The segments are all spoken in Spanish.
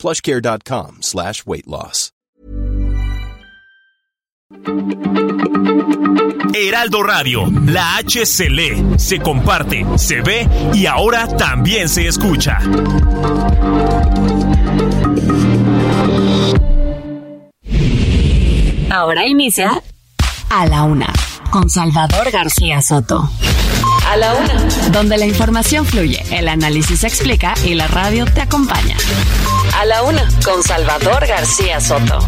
plushcare.com slash weight loss. Heraldo Radio, la H se lee, se comparte, se ve y ahora también se escucha. Ahora inicia A la Una con Salvador García Soto. A la Una. Donde la información fluye, el análisis se explica y la radio te acompaña. A la Una con Salvador García Soto.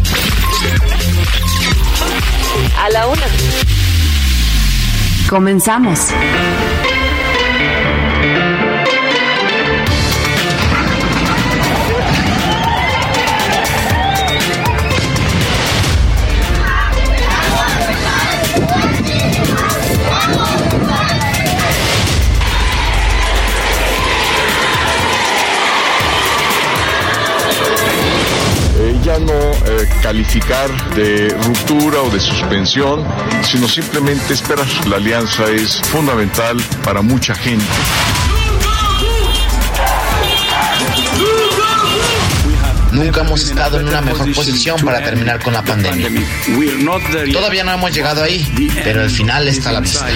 A la Una. Comenzamos. Ya no eh, calificar de ruptura o de suspensión, sino simplemente esperar. La alianza es fundamental para mucha gente. Nunca hemos estado en una mejor posición para terminar con la pandemia. Todavía no hemos llegado ahí, pero el final está a la vista.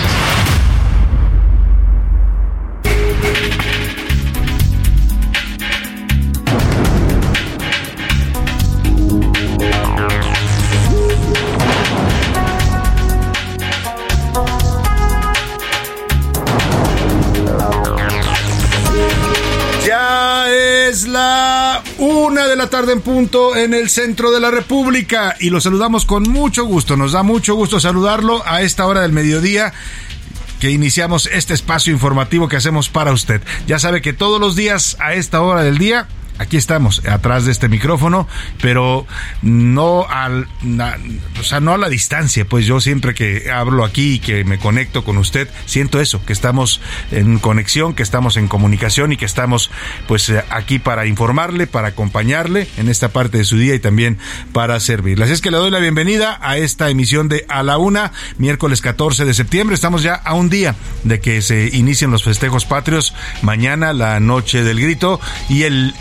Una de la tarde en punto en el centro de la República y lo saludamos con mucho gusto. Nos da mucho gusto saludarlo a esta hora del mediodía que iniciamos este espacio informativo que hacemos para usted. Ya sabe que todos los días a esta hora del día aquí estamos atrás de este micrófono, pero no al, o sea, no a la distancia, pues yo siempre que hablo aquí y que me conecto con usted, siento eso, que estamos en conexión, que estamos en comunicación y que estamos pues eh, aquí para informarle, para acompañarle en esta parte de su día y también para servirle. Así es que le doy la bienvenida a esta emisión de A la Una, miércoles 14 de septiembre. Estamos ya a un día de que se inicien los festejos patrios. Mañana la noche del grito y el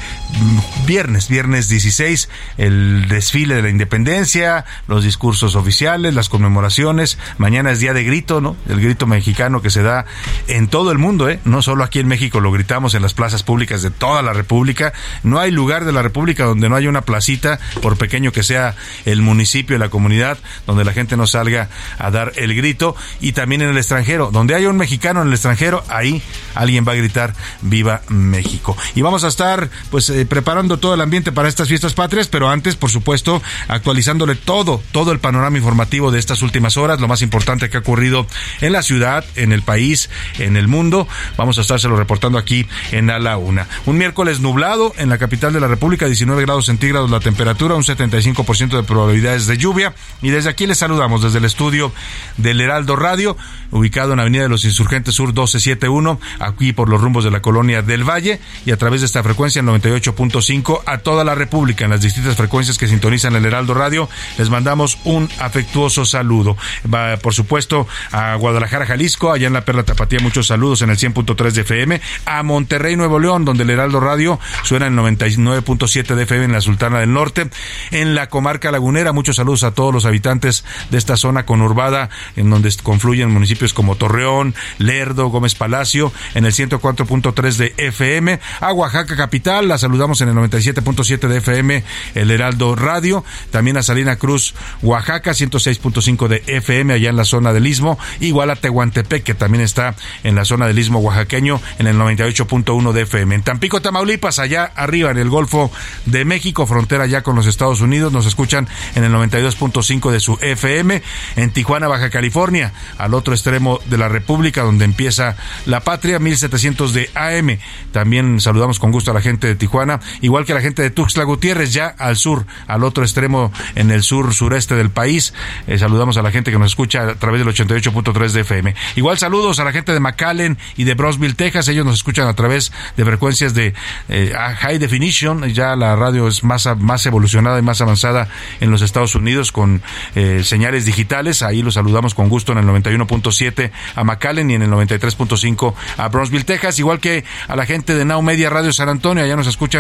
viernes, viernes 16, el desfile de la independencia, los discursos oficiales, las conmemoraciones. Mañana es día de grito, ¿no? El grito mexicano que se da en todo el mundo, ¿eh? No solo aquí en México lo gritamos en las plazas públicas de toda la República. No hay lugar de la República donde no haya una placita, por pequeño que sea el municipio, la comunidad, donde la gente no salga a dar el grito. Y también en el extranjero, donde haya un mexicano en el extranjero, ahí alguien va a gritar Viva México. Y vamos a estar, pues, eh, preparando todo el ambiente para estas fiestas patrias, pero antes, por supuesto, actualizándole todo, todo el panorama informativo de estas últimas horas, lo más importante que ha ocurrido en la ciudad, en el país, en el mundo. Vamos a estárselo reportando aquí en A la Una. Un miércoles nublado en la capital de la República, 19 grados centígrados la temperatura, un 75% de probabilidades de lluvia. Y desde aquí les saludamos, desde el estudio del Heraldo Radio, ubicado en Avenida de los Insurgentes Sur 1271, aquí por los rumbos de la colonia del Valle, y a través de esta frecuencia, el 98.5, a toda la República, en las distintas frecuencias que sintonizan el Heraldo Radio, les mandamos un afectuoso saludo. Va, por supuesto, a Guadalajara, Jalisco, allá en la Perla Tapatía, muchos saludos en el 100.3 de FM, a Monterrey, Nuevo León, donde el Heraldo Radio suena en 99.7 de FM en la Sultana del Norte, en la comarca lagunera, muchos saludos a todos los habitantes de esta zona conurbada, en donde confluyen municipios como Torreón, Lerdo, Gómez Palacio, en el 104.3 de FM, a Oaxaca capital, la saludamos en el 97.7 de FM, el Heraldo Radio, también a Salina Cruz, Oaxaca, 106.5 de FM, allá en la zona del Istmo, igual a Tehuantepec, que también está en la zona del Istmo oaxaqueño, en el 98.1 de FM. En Tampico, Tamaulipas, allá arriba en el Golfo de México, frontera ya con los Estados Unidos, nos escuchan en el 92.5 de su FM, en Tijuana, Baja California, al otro extremo de la República, donde empieza la patria, 1700 de AM. También saludamos con gusto a la gente de Tijuana Igual que la gente de Tuxtla Gutiérrez, ya al sur, al otro extremo, en el sur sureste del país. Eh, saludamos a la gente que nos escucha a través del 88.3 de FM. Igual saludos a la gente de McAllen y de Brosville, Texas. Ellos nos escuchan a través de frecuencias de eh, High Definition. Ya la radio es más, más evolucionada y más avanzada en los Estados Unidos con eh, señales digitales. Ahí los saludamos con gusto en el 91.7 a McAllen y en el 93.5 a Brownsville, Texas. Igual que a la gente de Now Media Radio San Antonio. Allá nos escuchan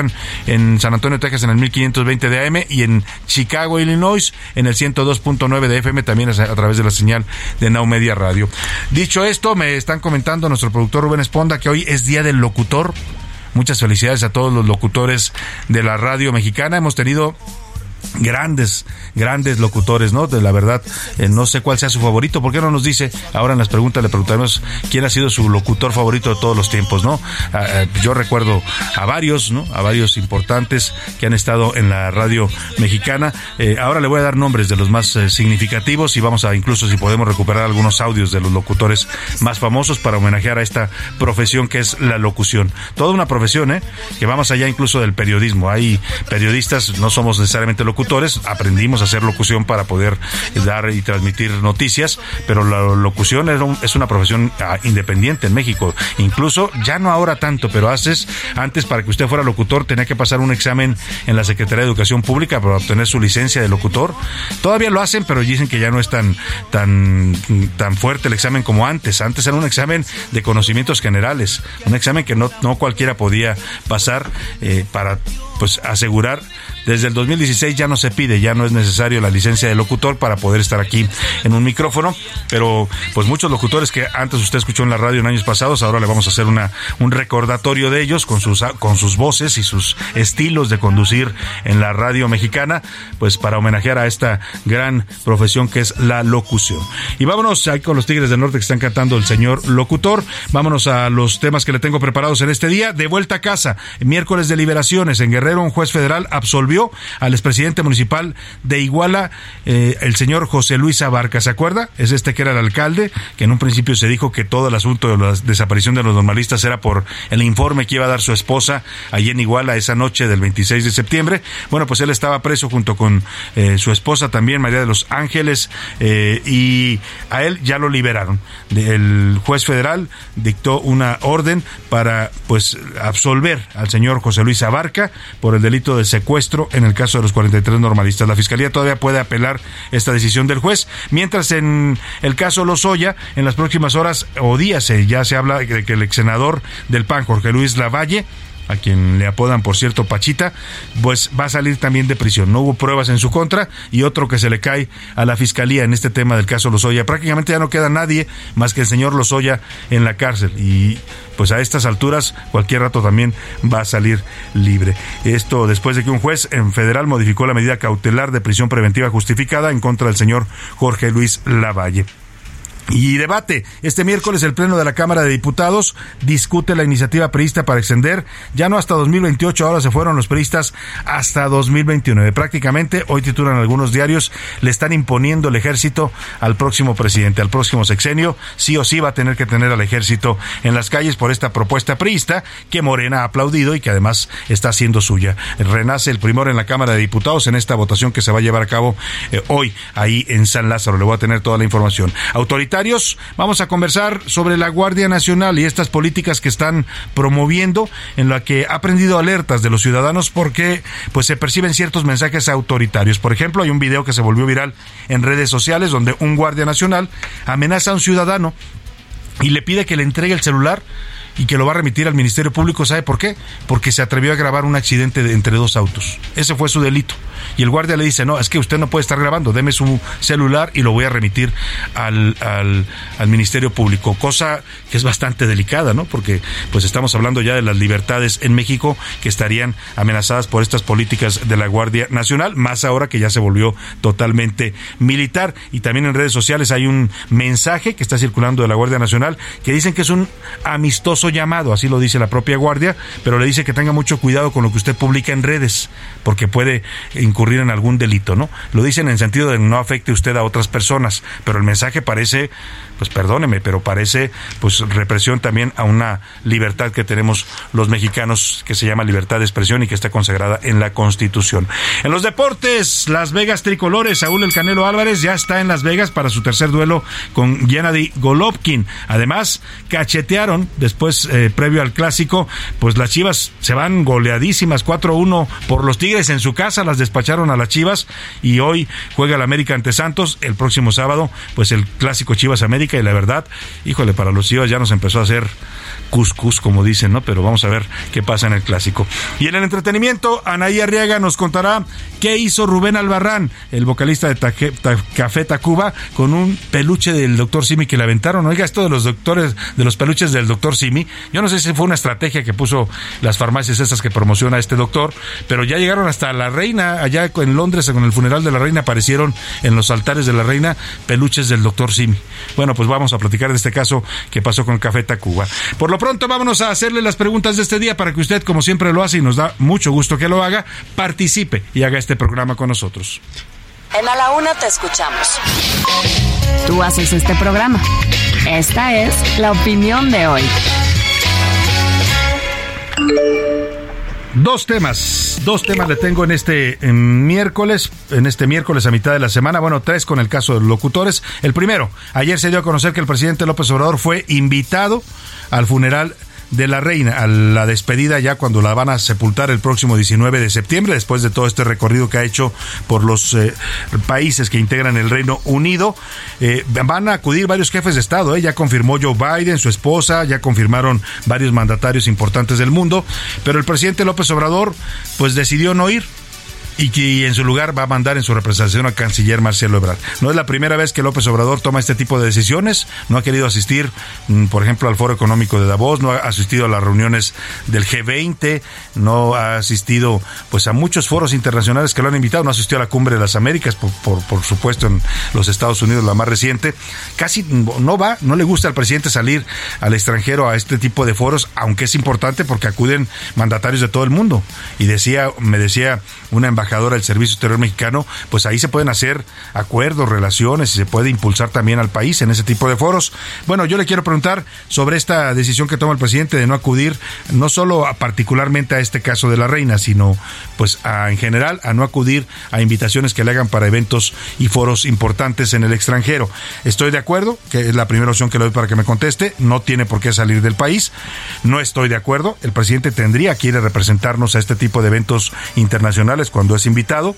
en San Antonio, Texas en el 1520 de AM y en Chicago, Illinois en el 102.9 de FM también a través de la señal de Now Media Radio. Dicho esto, me están comentando nuestro productor Rubén Esponda que hoy es Día del Locutor. Muchas felicidades a todos los locutores de la radio mexicana. Hemos tenido grandes, grandes locutores, ¿no? De la verdad, eh, no sé cuál sea su favorito. ¿Por qué no nos dice? Ahora en las preguntas le preguntaremos quién ha sido su locutor favorito de todos los tiempos, ¿no? Ah, eh, yo recuerdo a varios, ¿no? A varios importantes que han estado en la radio mexicana. Eh, ahora le voy a dar nombres de los más significativos y vamos a incluso si podemos recuperar algunos audios de los locutores más famosos para homenajear a esta profesión que es la locución. Toda una profesión, ¿eh? Que va más allá incluso del periodismo. Hay periodistas, no somos necesariamente locutores, locutores, aprendimos a hacer locución para poder dar y transmitir noticias, pero la locución es una profesión ah, independiente en México. Incluso, ya no ahora tanto, pero haces, antes para que usted fuera locutor tenía que pasar un examen en la Secretaría de Educación Pública para obtener su licencia de locutor. Todavía lo hacen, pero dicen que ya no es tan, tan, tan fuerte el examen como antes. Antes era un examen de conocimientos generales, un examen que no, cualquiera podía pasar eh, para pues asegurar desde el 2016 ya no se pide, ya no es necesario la licencia de locutor para poder estar aquí en un micrófono, pero pues muchos locutores que antes usted escuchó en la radio en años pasados, ahora le vamos a hacer una un recordatorio de ellos con sus con sus voces y sus estilos de conducir en la radio mexicana, pues para homenajear a esta gran profesión que es la locución. Y vámonos ahí con los Tigres del Norte que están cantando el señor locutor. Vámonos a los temas que le tengo preparados en este día. De vuelta a casa, miércoles de liberaciones en Guerrero, un juez federal absolvió al expresidente municipal de Iguala, eh, el señor José Luis Abarca. ¿Se acuerda? Es este que era el alcalde, que en un principio se dijo que todo el asunto de la desaparición de los normalistas era por el informe que iba a dar su esposa allí en Iguala esa noche del 26 de septiembre. Bueno, pues él estaba preso junto con eh, su esposa también, María de los Ángeles, eh, y a él ya lo liberaron. El juez federal dictó una orden para pues absolver al señor José Luis Abarca por el delito de secuestro en el caso de los 43 normalistas. La Fiscalía todavía puede apelar esta decisión del juez, mientras en el caso Lozoya, en las próximas horas o días eh, ya se habla de que el ex senador del PAN, Jorge Luis Lavalle, a quien le apodan, por cierto, Pachita, pues va a salir también de prisión. No hubo pruebas en su contra y otro que se le cae a la fiscalía en este tema del caso Lozoya. Prácticamente ya no queda nadie más que el señor Lozoya en la cárcel y pues a estas alturas cualquier rato también va a salir libre. Esto después de que un juez en federal modificó la medida cautelar de prisión preventiva justificada en contra del señor Jorge Luis Lavalle. Y debate. Este miércoles el Pleno de la Cámara de Diputados discute la iniciativa prevista para extender, ya no hasta 2028, ahora se fueron los peristas hasta 2029. Prácticamente, hoy titulan algunos diarios, le están imponiendo el ejército al próximo presidente, al próximo sexenio. Sí o sí va a tener que tener al ejército en las calles por esta propuesta priista que Morena ha aplaudido y que además está haciendo suya. Renace el primero en la Cámara de Diputados en esta votación que se va a llevar a cabo eh, hoy ahí en San Lázaro. Le voy a tener toda la información. Vamos a conversar sobre la Guardia Nacional y estas políticas que están promoviendo, en la que ha prendido alertas de los ciudadanos porque pues se perciben ciertos mensajes autoritarios. Por ejemplo, hay un video que se volvió viral en redes sociales donde un Guardia Nacional amenaza a un ciudadano y le pide que le entregue el celular y que lo va a remitir al Ministerio Público. ¿Sabe por qué? Porque se atrevió a grabar un accidente entre dos autos. Ese fue su delito. Y el guardia le dice, no, es que usted no puede estar grabando, deme su celular y lo voy a remitir al, al, al Ministerio Público. Cosa que es bastante delicada, ¿no? Porque pues estamos hablando ya de las libertades en México que estarían amenazadas por estas políticas de la Guardia Nacional, más ahora que ya se volvió totalmente militar. Y también en redes sociales hay un mensaje que está circulando de la Guardia Nacional que dicen que es un amistoso llamado, así lo dice la propia guardia, pero le dice que tenga mucho cuidado con lo que usted publica en redes, porque puede incurrir en algún delito, ¿no? Lo dicen en sentido de no afecte usted a otras personas, pero el mensaje parece pues perdóneme, pero parece pues represión también a una libertad que tenemos los mexicanos que se llama libertad de expresión y que está consagrada en la Constitución. En los deportes, Las Vegas tricolores, Saúl El Canelo Álvarez ya está en Las Vegas para su tercer duelo con Gennady Golovkin. Además, cachetearon después eh, previo al clásico, pues las Chivas se van goleadísimas 4-1 por los Tigres en su casa, las despacharon a las Chivas y hoy juega el América ante Santos, el próximo sábado, pues el clásico Chivas América y la verdad, híjole, para los Chivas ya nos empezó a hacer cuscus, como dicen, ¿no? Pero vamos a ver qué pasa en el clásico. Y en el entretenimiento, Anaí Arriaga nos contará qué hizo Rubén Albarrán, el vocalista de Café Tacuba, con un peluche del doctor Simi que le aventaron. Oiga, esto de los doctores, de los peluches del doctor Simi, yo no sé si fue una estrategia que puso las farmacias esas que promociona este doctor, pero ya llegaron hasta la reina, allá en Londres, con el funeral de la reina, aparecieron en los altares de la reina peluches del doctor Simi. Bueno, pues vamos a platicar de este caso que pasó con Café Tacuba. Por lo pronto, vámonos a hacerle las preguntas de este día para que usted, como siempre lo hace y nos da mucho gusto que lo haga, participe y haga este programa con nosotros. En A la Una te escuchamos. Tú haces este programa. Esta es la opinión de hoy. Dos temas, dos temas le tengo en este miércoles, en este miércoles a mitad de la semana, bueno, tres con el caso de los locutores. El primero, ayer se dio a conocer que el presidente López Obrador fue invitado al funeral de la reina, a la despedida ya cuando la van a sepultar el próximo 19 de septiembre, después de todo este recorrido que ha hecho por los eh, países que integran el Reino Unido. Eh, van a acudir varios jefes de Estado, ¿eh? ya confirmó Joe Biden, su esposa, ya confirmaron varios mandatarios importantes del mundo, pero el presidente López Obrador pues decidió no ir y que en su lugar va a mandar en su representación al canciller Marcelo Ebrard. No es la primera vez que López Obrador toma este tipo de decisiones, no ha querido asistir, mm, por ejemplo, al Foro Económico de Davos, no ha asistido a las reuniones del G20, no ha asistido pues a muchos foros internacionales que lo han invitado, no asistió a la Cumbre de las Américas, por, por, supuesto en los Estados Unidos, la más reciente, casi no va, no le gusta al presidente salir al extranjero a este tipo de foros, aunque es importante porque acuden mandatarios de todo el mundo. Y decía, me decía una embajadora del Servicio Exterior Mexicano, pues ahí se pueden hacer acuerdos, relaciones y se puede impulsar también al país en ese tipo de foros. Bueno, yo le quiero preguntar sobre esta decisión que toma el presidente de no acudir no solo a, particularmente a este caso de la reina, sino pues a, en general a no acudir a invitaciones que le hagan para eventos y foros importantes en el extranjero. Estoy de acuerdo, que es la primera opción que le doy para que me conteste, no tiene por qué salir del país. No estoy de acuerdo, el presidente tendría que ir a representarnos a este tipo de eventos internacionales cuando es invitado,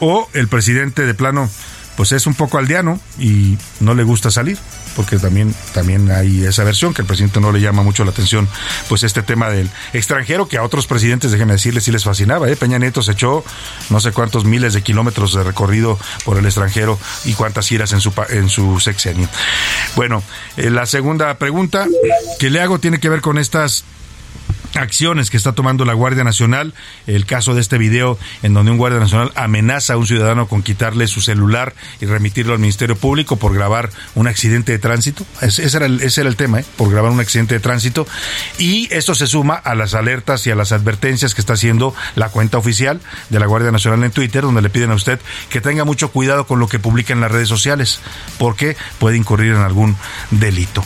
o el presidente de plano pues es un poco aldeano y no le gusta salir, porque también, también hay esa versión que el presidente no le llama mucho la atención, pues este tema del extranjero que a otros presidentes, déjenme decirles, sí les fascinaba. ¿eh? Peña Nieto se echó no sé cuántos miles de kilómetros de recorrido por el extranjero y cuántas giras en su, en su sexenio. Bueno, eh, la segunda pregunta que le hago tiene que ver con estas acciones que está tomando la Guardia Nacional. El caso de este video en donde un Guardia Nacional amenaza a un ciudadano con quitarle su celular y remitirlo al Ministerio Público por grabar un accidente de tránsito. Ese era el, tema, ¿eh? por grabar un accidente de tránsito. Y esto se suma a las alertas y a las advertencias que está haciendo la cuenta oficial de la Guardia Nacional en Twitter, donde le piden a usted que tenga mucho cuidado con lo que publica en las redes sociales, porque puede incurrir en algún delito.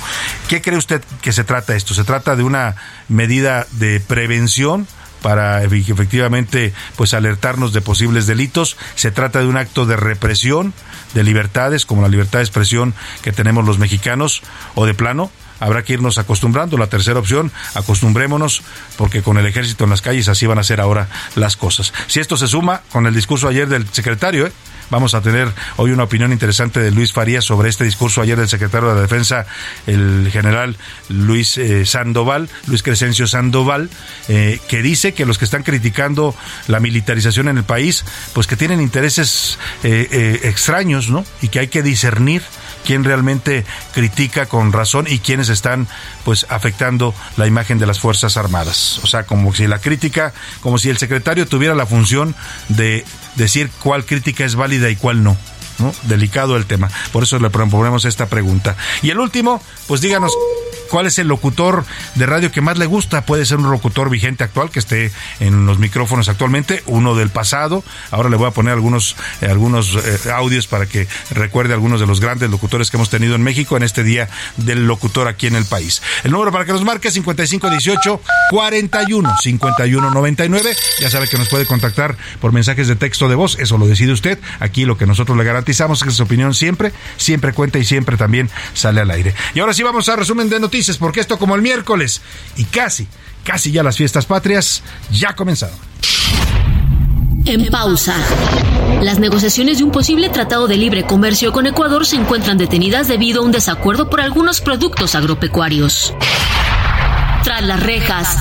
¿Qué cree usted que se trata esto? ¿Se trata de una medida de prevención para efectivamente pues alertarnos de posibles delitos. Se trata de un acto de represión de libertades como la libertad de expresión que tenemos los mexicanos o de plano habrá que irnos acostumbrando. La tercera opción, acostumbrémonos, porque con el ejército en las calles así van a ser ahora las cosas. Si esto se suma con el discurso ayer del secretario, ¿eh? Vamos a tener hoy una opinión interesante de Luis Farías sobre este discurso ayer del secretario de la Defensa, el general Luis eh, Sandoval, Luis Crescencio Sandoval, eh, que dice que los que están criticando la militarización en el país, pues que tienen intereses eh, extraños, ¿no? Y que hay que discernir quién realmente critica con razón y quiénes están pues afectando la imagen de las Fuerzas Armadas. O sea, como si la crítica, como si el secretario tuviera la función de decir cuál crítica es válida y cuál no. ¿no? Delicado el tema. Por eso le proponemos esta pregunta. Y el último, pues díganos cuál es el locutor de radio que más le gusta. Puede ser un locutor vigente actual que esté en los micrófonos actualmente, uno del pasado. Ahora le voy a poner algunos, eh, algunos eh, audios para que recuerde algunos de los grandes locutores que hemos tenido en México en este día del locutor aquí en el país. El número para que nos marque es 5518 41 51 99. Ya sabe que nos puede contactar por mensajes de texto de voz. Eso lo decide usted. Aquí lo que nosotros le garantizamos es que su opinión siempre, siempre cuenta y siempre también sale al aire. Y ahora sí vamos a resumen de noticias, porque esto como el miércoles y casi, casi ya las fiestas patrias ya comenzaron. En pausa. Las negociaciones de un posible tratado de libre comercio con Ecuador se encuentran detenidas debido a un desacuerdo por algunos productos agropecuarios. Tras las rejas.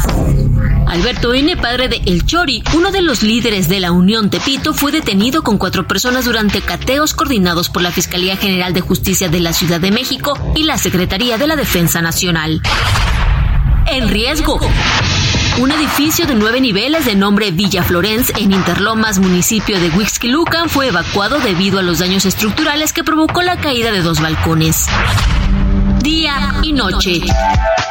Alberto N., padre de El Chori, uno de los líderes de la Unión Tepito, fue detenido con cuatro personas durante cateos coordinados por la Fiscalía General de Justicia de la Ciudad de México y la Secretaría de la Defensa Nacional. En riesgo. Un edificio de nueve niveles de nombre Villa Florence en Interlomas, municipio de Huixquilucan, fue evacuado debido a los daños estructurales que provocó la caída de dos balcones. Día y noche.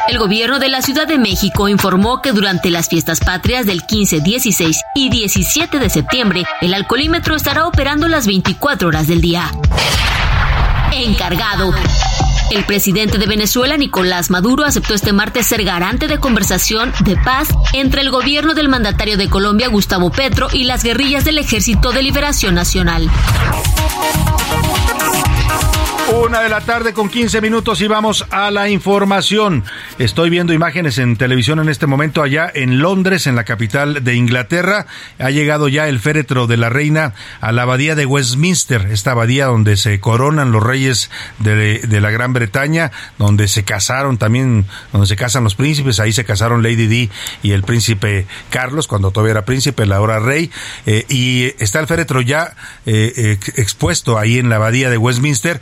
El gobierno de la Ciudad de México informó que durante las fiestas patrias del 15, 16 y 17 de septiembre, el alcoholímetro estará operando las 24 horas del día. Encargado. El presidente de Venezuela, Nicolás Maduro, aceptó este martes ser garante de conversación de paz entre el gobierno del mandatario de Colombia, Gustavo Petro, y las guerrillas del Ejército de Liberación Nacional. Una de la tarde con 15 minutos y vamos a la información. Estoy viendo imágenes en televisión en este momento allá en Londres, en la capital de Inglaterra. Ha llegado ya el féretro de la reina a la abadía de Westminster, esta abadía donde se coronan los reyes de, la Gran Bretaña, donde se casaron también, donde se casan los príncipes. Ahí se casaron Lady Di y el príncipe Carlos, cuando todavía era príncipe, la ahora rey. Eh, y está el féretro ya eh, expuesto ahí en la abadía de Westminster.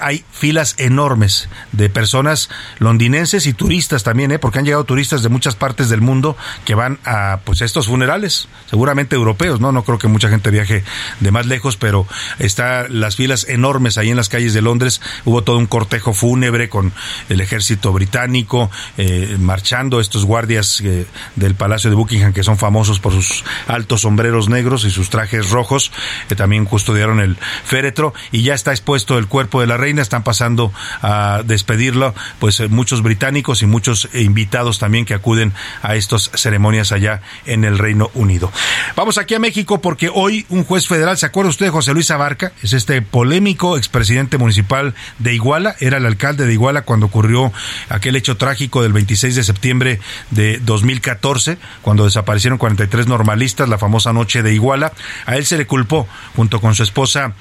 Hay filas enormes de personas londinenses y turistas también, ¿eh? porque han llegado turistas de muchas partes del mundo que van a pues estos funerales, seguramente europeos, ¿no? No creo que mucha gente viaje de más lejos, pero está las filas enormes ahí en las calles de Londres. Hubo todo un cortejo fúnebre con el ejército británico eh, marchando, estos guardias eh, del Palacio de Buckingham que son famosos por sus altos sombreros negros y sus trajes rojos, que también custodiaron el féretro y ya está expuesto el cuerpo de la reina, están pasando a despedirlo, pues eh, muchos británicos y muchos invitados también que acuden a estas ceremonias allá en el Reino Unido. Vamos aquí a México porque hoy un juez federal, ¿se acuerda usted de José Luis Abarca? Es este polémico expresidente municipal de Iguala, era el alcalde de Iguala cuando ocurrió aquel hecho trágico del 26 de septiembre de 2014, cuando desaparecieron 43 normalistas, la famosa noche de Iguala. A él se le culpó, junto con su esposa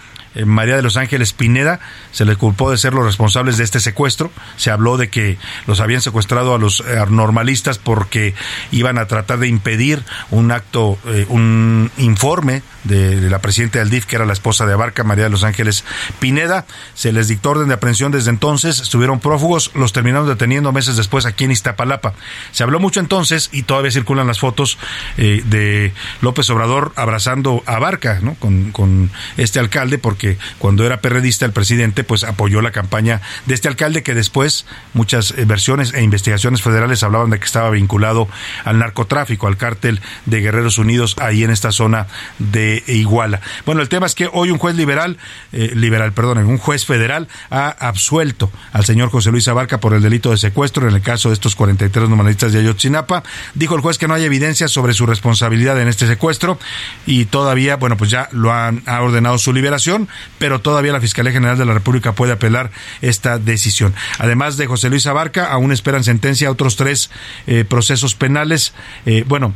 María de los Ángeles Pineda, se le culpó de ser los responsables de este secuestro. Se habló de que los habían secuestrado a los eh, normalistas porque iban a tratar de impedir un acto, eh, un informe de, la presidenta del DIF, que era la esposa de Abarca, María de los Ángeles Pineda. Se les dictó orden de aprehensión desde entonces, estuvieron prófugos, los terminaron deteniendo meses después aquí en Iztapalapa. Se habló mucho entonces y todavía circulan las fotos de López Obrador abrazando a Abarca, ¿no? Con, con este alcalde, porque que cuando era perredista el presidente pues apoyó la campaña de este alcalde que después muchas eh, versiones e investigaciones federales hablaban de que estaba vinculado al narcotráfico, al cártel de Guerreros Unidos ahí en esta zona de Iguala. Bueno, el tema es que hoy un juez liberal, eh, liberal, perdón, un juez federal ha absuelto al señor José Luis Abarca por el delito de secuestro en el caso de estos 43 normalistas de Ayotzinapa. Dijo el juez que no hay evidencia sobre su responsabilidad en este secuestro y todavía, bueno, pues ya lo han ha ordenado su liberación pero todavía la Fiscalía General de la República puede apelar esta decisión. Además de José Luis Abarca, aún esperan sentencia otros tres eh, procesos penales. Eh, bueno,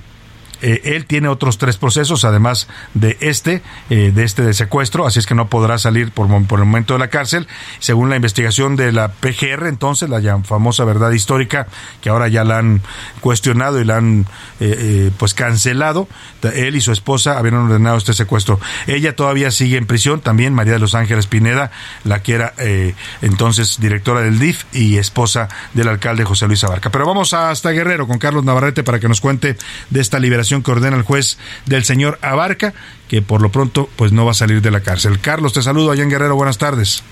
eh, él tiene otros tres procesos, además de este, eh, de este secuestro, así es que no podrá salir por, el momento de la cárcel. Según la investigación de la PGR, entonces, la famosa verdad histórica, que ahora ya la han cuestionado y la han eh, pues cancelado, él y su esposa habían ordenado este secuestro. Ella todavía sigue en prisión, también María de los Ángeles Pineda, la que era entonces directora del DIF y esposa del alcalde José Luis Abarca. Pero vamos hasta Guerrero con Carlos Navarrete para que nos cuente de esta liberación que ordena el juez del señor Abarca, que por lo pronto pues no va a salir de la cárcel. Carlos, te saludo allá en Guerrero, buenas tardes.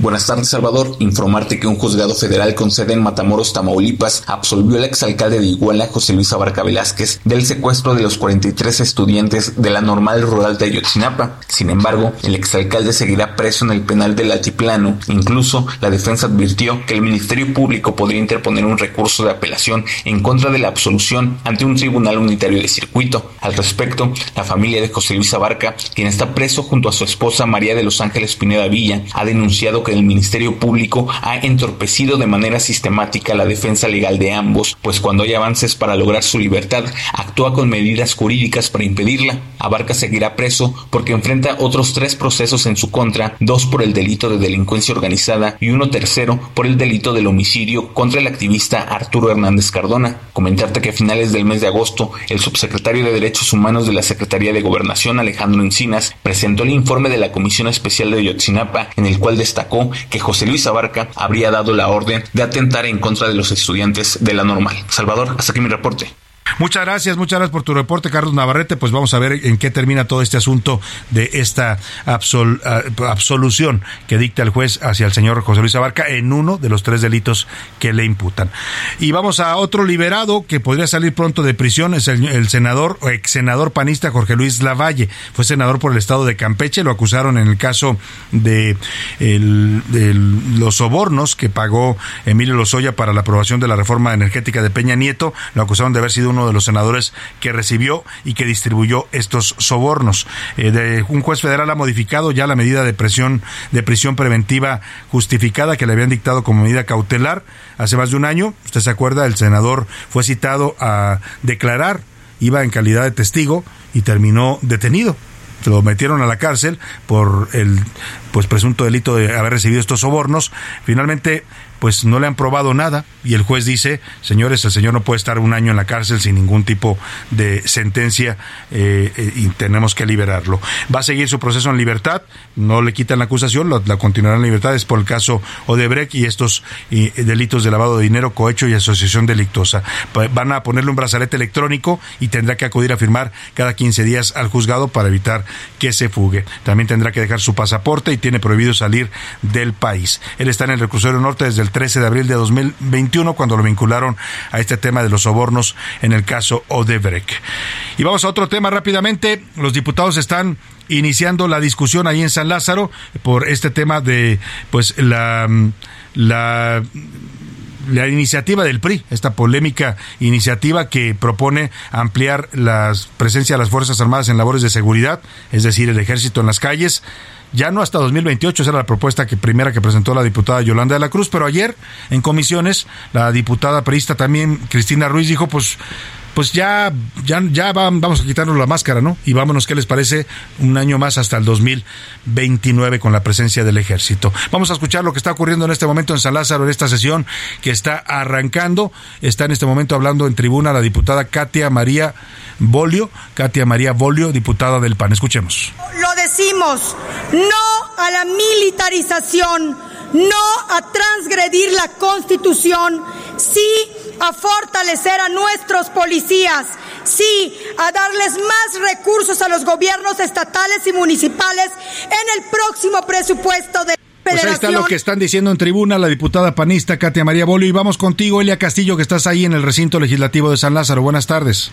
Buenas tardes, Salvador. Informarte que un juzgado federal con sede en Matamoros, Tamaulipas, absolvió al exalcalde de Iguala, José Luis Abarca Velázquez, del secuestro de los 43 estudiantes de la normal rural de Ayotzinapa. Sin embargo, el exalcalde seguirá preso en el penal del Altiplano. Incluso, la defensa advirtió que el Ministerio Público podría interponer un recurso de apelación en contra de la absolución ante un tribunal unitario de circuito. Al respecto, la familia de José Luis Abarca, quien está preso junto a su esposa María de los Ángeles Pineda Villa, ha denunciado que el Ministerio Público ha entorpecido de manera sistemática la defensa legal de ambos, pues cuando hay avances para lograr su libertad, actúa con medidas jurídicas para impedirla. Abarca seguirá preso porque enfrenta otros tres procesos en su contra, dos por el delito de delincuencia organizada y uno tercero por el delito del homicidio contra el activista Arturo Hernández Cardona. Comentarte que a finales del mes de agosto, el subsecretario de Derechos Humanos de la Secretaría de Gobernación, Alejandro Encinas, presentó el informe de la Comisión Especial de Yotzinapa, en el cual destacó que José Luis Abarca habría dado la orden de atentar en contra de los estudiantes de la normal. Salvador, hasta aquí mi reporte. Muchas gracias, muchas gracias por tu reporte, Carlos Navarrete. Pues vamos a ver en qué termina todo este asunto de esta absolución que dicta el juez hacia el señor José Luis Abarca en uno de los tres delitos que le imputan. Y vamos a otro liberado que podría salir pronto de prisión, es el, senador o ex senador panista Jorge Luis Lavalle. Fue senador por el estado de Campeche, lo acusaron en el caso de, de los sobornos que pagó Emilio Lozoya para la aprobación de la reforma energética de Peña Nieto. Lo acusaron de haber sido uno de los senadores que recibió y que distribuyó estos sobornos. Eh, un juez federal ha modificado ya la medida de presión de prisión preventiva justificada que le habían dictado como medida cautelar hace más de un año. Usted se acuerda, el senador fue citado a declarar, iba en calidad de testigo y terminó detenido lo metieron a la cárcel por el pues presunto delito de haber recibido estos sobornos. Finalmente pues no le han probado nada y el juez dice, señores, el señor no puede estar un año en la cárcel sin ningún tipo de sentencia eh, eh, y tenemos que liberarlo. Va a seguir su proceso en libertad, no le quitan la acusación, la, continuará en libertad, es por el caso Odebrecht y estos delitos de lavado de dinero, cohecho y asociación delictosa. Van a ponerle un brazalete electrónico y tendrá que acudir a firmar cada 15 días al juzgado para evitar que se fugue. También tendrá que dejar su pasaporte y tiene prohibido salir del país. Él está en el reclusorio norte desde el 13 de abril de 2021 cuando lo vincularon a este tema de los sobornos en el caso Odebrecht. Y vamos a otro tema rápidamente. Los diputados están iniciando la discusión ahí en San Lázaro por este tema de pues la la la iniciativa del PRI, esta polémica iniciativa que propone ampliar la presencia de las Fuerzas Armadas en labores de seguridad, es decir, el ejército en las calles, ya no hasta 2028, esa era la propuesta que primera que presentó la diputada Yolanda de la Cruz, pero ayer en comisiones la diputada perista también Cristina Ruiz dijo, pues pues ya, ya, ya vamos a quitarnos la máscara, ¿no? Y vámonos, ¿qué les parece? Un año más hasta el 2029 con la presencia del ejército. Vamos a escuchar lo que está ocurriendo en este momento en San Lázaro, en esta sesión que está arrancando. Está en este momento hablando en tribuna la diputada Katia María Bolio, Katia María Bolio, diputada del PAN. Escuchemos. Lo decimos, no a la militarización, no a transgredir la Constitución, sí a fortalecer a nuestros policías, sí, a darles más recursos a los gobiernos estatales y municipales en el próximo presupuesto de pues ahí está lo que están diciendo en tribuna la diputada panista Katia María Bolio. Y vamos contigo, Elia Castillo, que estás ahí en el recinto legislativo de San Lázaro. Buenas tardes.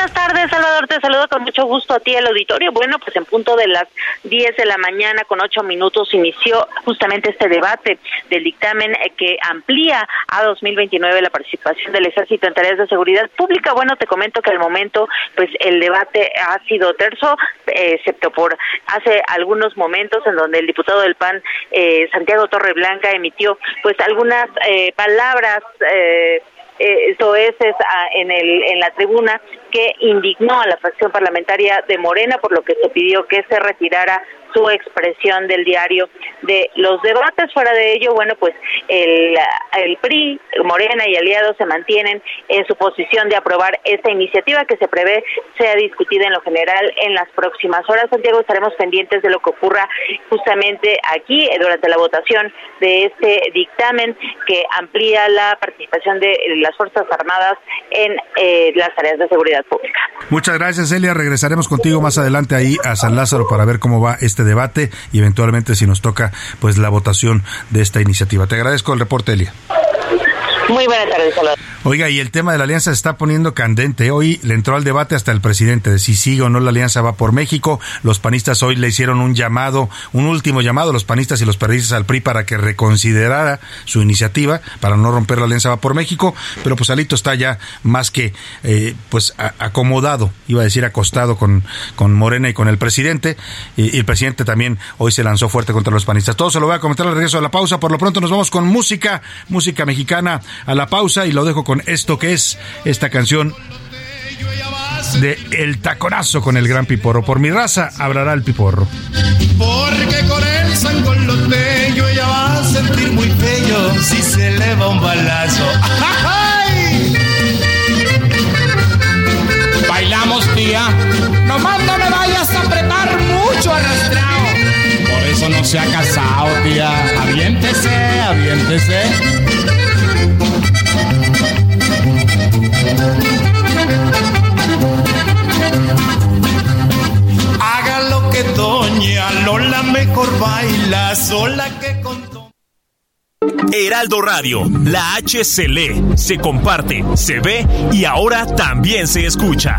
Buenas tardes, Salvador. Te saludo con mucho gusto a ti, el auditorio. Bueno, pues en punto de las 10 de la mañana, con 8 minutos, inició justamente este debate del dictamen eh, que amplía a 2029 la participación del Ejército en tareas de seguridad pública. Bueno, te comento que al momento, pues el debate ha sido terso, eh, excepto por hace algunos momentos en donde el diputado del PAN, eh, Santiago Torreblanca, emitió pues algunas palabras. Eh, eh, soeces en, el, en la tribuna que indignó a la fracción parlamentaria de Morena, por lo que se pidió que se retirara su expresión del diario de los debates. Fuera de ello, bueno, pues el, el PRI, Morena y aliados se mantienen en su posición de aprobar esta iniciativa que se prevé sea discutida en lo general en las próximas horas. Santiago, estaremos pendientes de lo que ocurra justamente aquí eh, durante la votación de este dictamen que amplía la participación de las Fuerzas Armadas en eh, las tareas de seguridad pública. Muchas gracias, Elia. Regresaremos contigo más adelante ahí a San Lázaro para ver cómo va este debate y eventualmente si nos toca pues la votación de esta iniciativa. Te agradezco el reporte, Elia. Muy buenas tardes, saludos. Oiga, y el tema de la alianza se está poniendo candente. Hoy le entró al debate hasta el presidente de si sigue o no la alianza va por México. Los panistas hoy le hicieron un llamado, un último llamado los panistas y los periodistas al PRI para que reconsiderara su iniciativa para no romper la alianza va por México. Pero pues Alito está ya más que eh, pues acomodado, iba a decir acostado con, con Morena y con el presidente. Y, el presidente también hoy se lanzó fuerte contra los panistas. Todo se lo voy a comentar al regreso de la pausa. Por lo pronto nos vamos con música, música mexicana a la pausa y lo dejo con esto que es esta canción de El Taconazo con el gran Piporro. Por mi raza hablará el Piporro. Porque con el sangoloteño ella va a sentir muy bello si se le va un balazo. Bailamos, tía. Nomás no me vayas a apretar mucho arrastrado. Por eso no se ha casado, tía. Aviéntese, aviéntese. Haga lo que doña Lola mejor baila sola que con Heraldo Radio, la H se lee, se comparte, se ve y ahora también se escucha.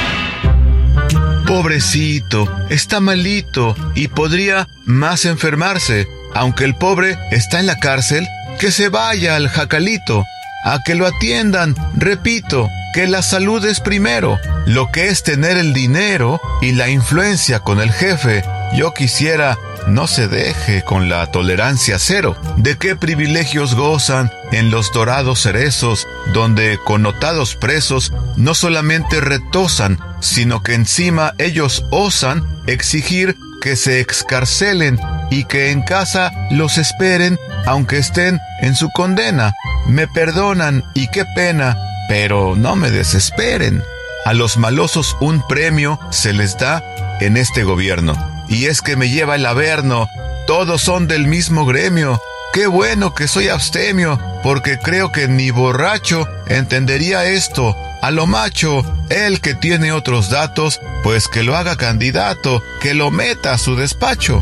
Pobrecito, está malito y podría más enfermarse. Aunque el pobre está en la cárcel, que se vaya al jacalito, a que lo atiendan, repito, que la salud es primero. Lo que es tener el dinero y la influencia con el jefe, yo quisiera no se deje con la tolerancia cero. ¿De qué privilegios gozan en los dorados cerezos, donde connotados presos no solamente retosan, sino que encima ellos osan exigir que se excarcelen y que en casa los esperen aunque estén en su condena. Me perdonan y qué pena, pero no me desesperen. A los malosos un premio se les da en este gobierno. Y es que me lleva el averno, todos son del mismo gremio. Qué bueno que soy abstemio, porque creo que ni borracho entendería esto. A lo macho, él que tiene otros datos, pues que lo haga candidato, que lo meta a su despacho.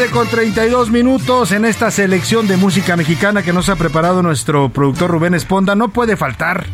Tarde con 32 minutos en esta selección de música mexicana que nos ha preparado nuestro productor Rubén Esponda. No puede faltar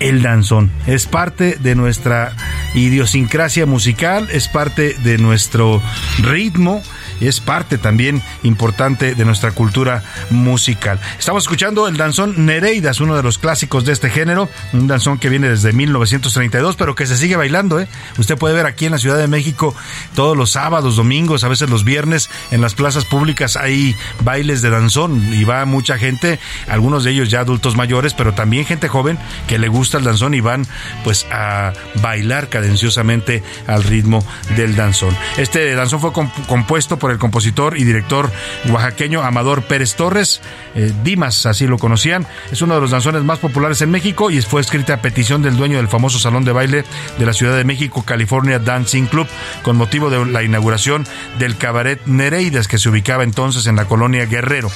el danzón. Es parte de nuestra idiosincrasia musical, es parte de nuestro ritmo es parte también importante de nuestra cultura musical. Estamos escuchando el danzón Nereidas, uno de los clásicos de este género, un danzón que viene desde 1932, pero que se sigue bailando. ¿eh? Usted puede ver aquí en la Ciudad de México todos los sábados, domingos, a veces los viernes, en las plazas públicas hay bailes de danzón y va mucha gente, algunos de ellos ya adultos mayores, pero también gente joven que le gusta el danzón y van pues a bailar cadenciosamente al ritmo del danzón. Este danzón fue compuesto por el compositor y director oaxaqueño Amador Pérez Torres. Eh, Dimas, así lo conocían. Es uno de los danzones más populares en México y fue escrita a petición del dueño del famoso salón de baile de la Ciudad de México, California Dancing Club, con motivo de la inauguración del cabaret Nereidas que se ubicaba entonces en la colonia Guerrero.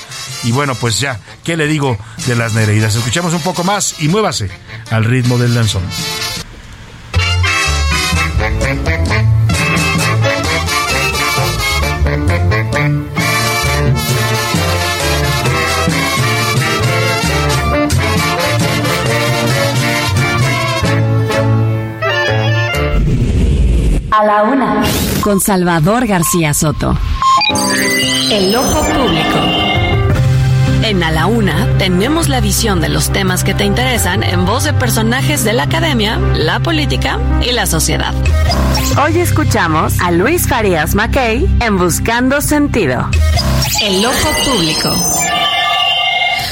Y bueno, pues ya, ¿qué le digo de las Nereidas? Escuchemos un poco más y muévase al ritmo del danzón. A la una. Con Salvador García Soto. El ojo público. En A la Una tenemos la visión de los temas que te interesan en voz de personajes de la academia, la política y la sociedad. Hoy escuchamos a Luis Farías Mackey en Buscando Sentido. El ojo público.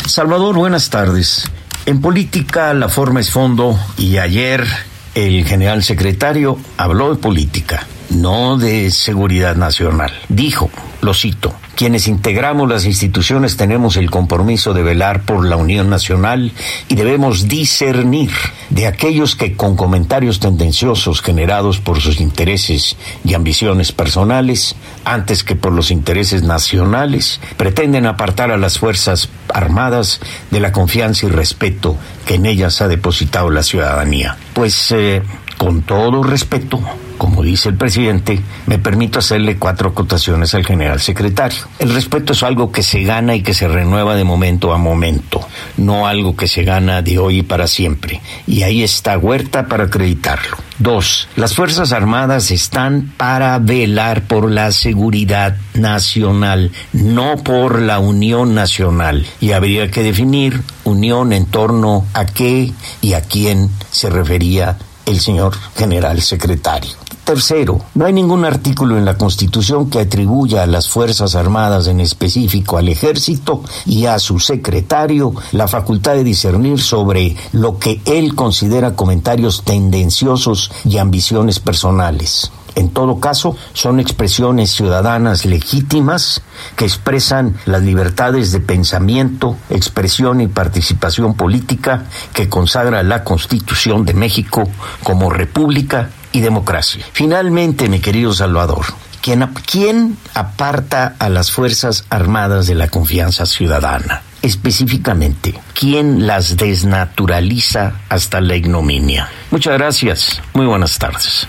Salvador, buenas tardes. En política la forma es fondo y ayer el general secretario habló de política, no de seguridad nacional. Dijo, lo cito, quienes integramos las instituciones tenemos el compromiso de velar por la unión nacional y debemos discernir de aquellos que con comentarios tendenciosos generados por sus intereses y ambiciones personales, antes que por los intereses nacionales, pretenden apartar a las Fuerzas Armadas de la confianza y respeto que en ellas ha depositado la ciudadanía. Pues, eh, con todo respeto, como dice el presidente, me permito hacerle cuatro acotaciones al general secretario. El respeto es algo que se gana y que se renueva de momento a momento, no algo que se gana de hoy y para siempre. Y ahí está Huerta para acreditarlo. Dos, las Fuerzas Armadas están para velar por la seguridad nacional, no por la unión nacional. Y habría que definir unión en torno a qué y a quién se refería el señor general secretario. Tercero, no hay ningún artículo en la Constitución que atribuya a las Fuerzas Armadas, en específico al Ejército y a su secretario, la facultad de discernir sobre lo que él considera comentarios tendenciosos y ambiciones personales. En todo caso, son expresiones ciudadanas legítimas que expresan las libertades de pensamiento, expresión y participación política que consagra la Constitución de México como república democracia. Finalmente, mi querido Salvador, ¿quién, ¿quién aparta a las Fuerzas Armadas de la confianza ciudadana? Específicamente, ¿quién las desnaturaliza hasta la ignominia? Muchas gracias. Muy buenas tardes.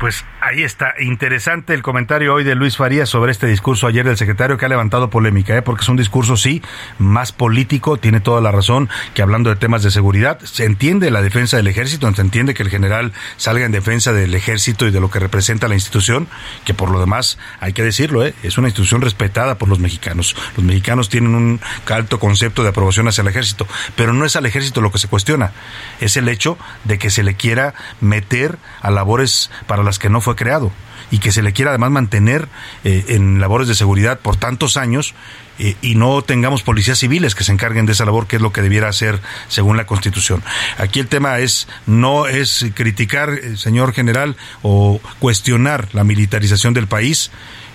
Pues ahí está, interesante el comentario hoy de Luis Farías sobre este discurso ayer del secretario que ha levantado polémica, ¿eh? porque es un discurso, sí, más político, tiene toda la razón, que hablando de temas de seguridad, se entiende la defensa del ejército, se entiende que el general salga en defensa del ejército y de lo que representa la institución, que por lo demás, hay que decirlo, ¿eh? es una institución respetada por los mexicanos. Los mexicanos tienen un alto concepto de aprobación hacia el ejército, pero no es al ejército lo que se cuestiona, es el hecho de que se le quiera meter a labores para las que no fue creado y que se le quiera además mantener eh, en labores de seguridad por tantos años eh, y no tengamos policías civiles que se encarguen de esa labor, que es lo que debiera hacer según la Constitución. Aquí el tema es no es criticar, eh, señor general, o cuestionar la militarización del país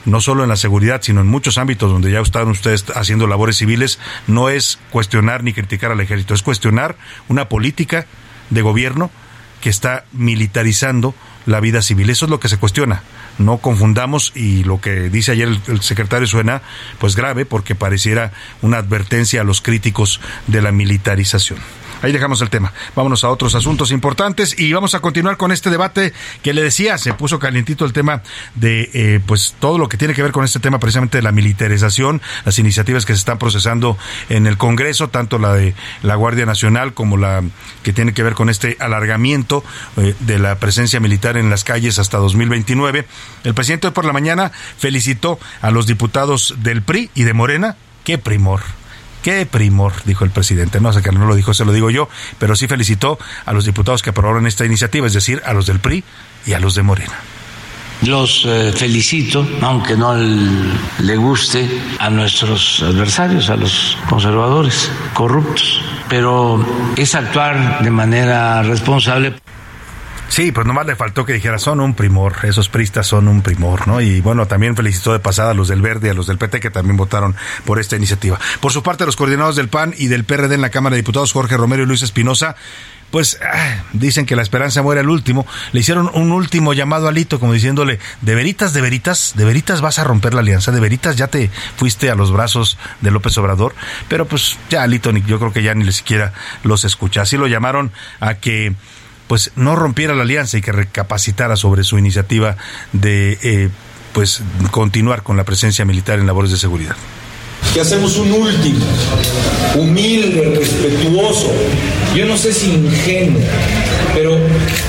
no solo en la seguridad, sino en muchos ámbitos donde ya están ustedes haciendo labores civiles, no es cuestionar ni criticar al ejército, es cuestionar una política de gobierno que está militarizando la vida civil. Eso es lo que se cuestiona. No confundamos y lo que dice ayer el, secretario suena pues grave porque pareciera una advertencia a los críticos de la militarización. Ahí dejamos el tema. Vámonos a otros asuntos importantes y vamos a continuar con este debate que le decía, se puso calientito el tema de eh, pues todo lo que tiene que ver con este tema precisamente de la militarización, las iniciativas que se están procesando en el Congreso, tanto la de la Guardia Nacional como la que tiene que ver con este alargamiento eh, de la presencia militar en las calles hasta 2029. El presidente hoy por la mañana felicitó a los diputados del PRI y de Morena. ¡Qué primor! Qué primor, dijo el presidente. No sé que no lo dijo, se lo digo yo, pero sí felicitó a los diputados que aprobaron esta iniciativa, es decir, a los del PRI y a los de Morena. Los eh, felicito, aunque no le guste a nuestros adversarios, a los conservadores corruptos, pero es actuar de manera responsable. Sí, pues nomás le faltó que dijera, son un primor, esos pristas son un primor, ¿no? Y bueno, también felicitó de pasada a los del Verde y a los del PT que también votaron por esta iniciativa. Por su parte, los coordinados del PAN y del PRD en la Cámara de Diputados, Jorge Romero y Luis Espinosa, pues ah, dicen que la esperanza muere al último. Le hicieron un último llamado a Lito, como diciéndole, de veritas, de veritas, de veritas vas a romper la alianza, de veritas ya te fuiste a los brazos de López Obrador. Pero pues ya Lito yo creo que ya ni siquiera los escucha. Así lo llamaron a que pues no rompiera la alianza y que recapacitara sobre su iniciativa de eh, pues continuar con la presencia militar en labores de seguridad. Que hacemos un último, humilde, respetuoso, yo no sé si ingenuo, pero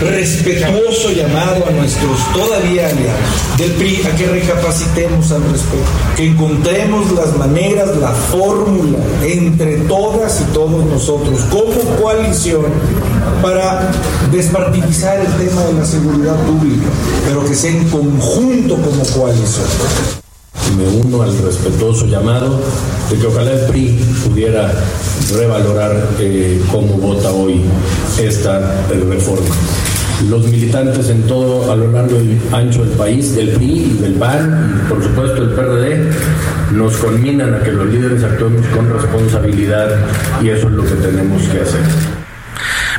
respetuoso llamado a nuestros todavía aliados del PRI a que recapacitemos al respecto, que encontremos las maneras, la fórmula entre todas y todos nosotros como coalición para despartidizar el tema de la seguridad pública, pero que sea en conjunto como coalición me uno al respetuoso llamado de que ojalá el PRI pudiera revalorar eh, cómo vota hoy esta eh, reforma. Los militantes en todo a lo largo y ancho del país, del PRI y del PAN y por supuesto del PRD, nos conminan a que los líderes actuemos con responsabilidad y eso es lo que tenemos que hacer.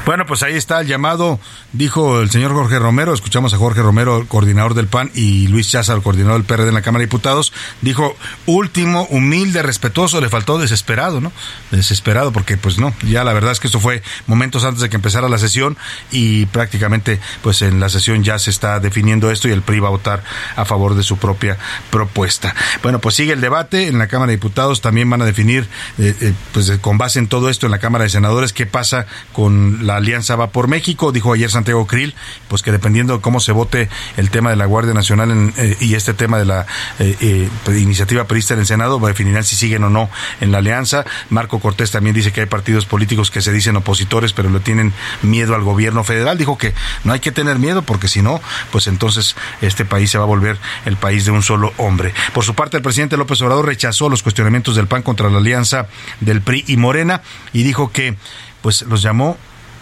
Bueno, pues ahí está el llamado, dijo el señor Jorge Romero, escuchamos a Jorge Romero, coordinador del PAN, y Luis Chaza, el coordinador del PRD en la Cámara de Diputados, dijo último, humilde, respetuoso, le faltó desesperado, ¿no? Desesperado, porque pues no, ya la verdad es que esto fue momentos antes de que empezara la sesión y prácticamente pues en la sesión ya se está definiendo esto y el PRI va a votar a favor de su propia propuesta. Bueno, pues sigue el debate en la Cámara de Diputados, también van a definir, eh, eh, pues con base en todo esto en la Cámara de Senadores, qué pasa con la alianza va por México, dijo ayer Santiago Krill, pues que dependiendo de cómo se vote el tema de la Guardia Nacional eh, y este tema de la eh, eh, iniciativa prevista en el Senado, definirán si siguen o no en la alianza. Marco Cortés también dice que hay partidos políticos que se dicen opositores, pero le tienen miedo al gobierno federal. Dijo que no hay que tener miedo porque si no, pues entonces este país se va a volver el país de un solo hombre. Por su parte, el presidente López Obrador rechazó los cuestionamientos del PAN contra la alianza del PRI y Morena y dijo que pues los llamó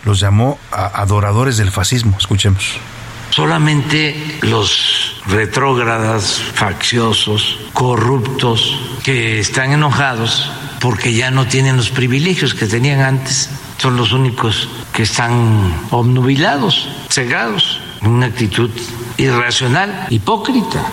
los llamó adoradores del fascismo. Escuchemos. Solamente los retrógradas, facciosos, corruptos, que están enojados porque ya no tienen los privilegios que tenían antes, son los únicos que están obnubilados, cegados, una actitud irracional, hipócrita.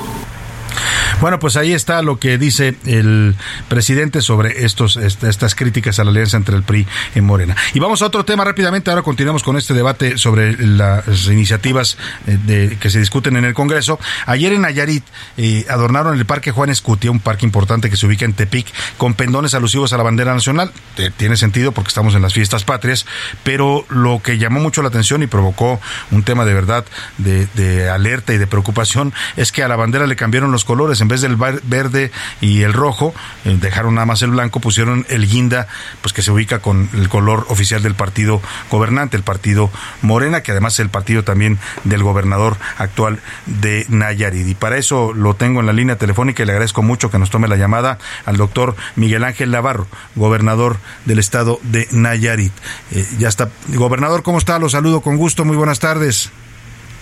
Bueno, pues ahí está lo que dice el presidente sobre estos estas críticas a la alianza entre el PRI y Morena. Y vamos a otro tema rápidamente. Ahora continuamos con este debate sobre las iniciativas eh, de, que se discuten en el Congreso. Ayer en Nayarit eh, adornaron el Parque Juan Escutia, un parque importante que se ubica en Tepic, con pendones alusivos a la bandera nacional. tiene sentido porque estamos en las fiestas patrias, pero lo que llamó mucho la atención y provocó un tema de verdad de, de alerta y de preocupación es que a la bandera le cambiaron los colores en vez del verde y el rojo, eh, dejaron nada más el blanco, pusieron el guinda, pues que se ubica con el color oficial del partido gobernante, el partido Morena, que además es el partido también del gobernador actual de Nayarit. Y para eso lo tengo en la línea telefónica y le agradezco mucho que nos tome la llamada al doctor Miguel Ángel Navarro, gobernador del estado de Nayarit. Eh, ya está. Gobernador, ¿cómo está? Lo saludo con gusto. Muy buenas tardes.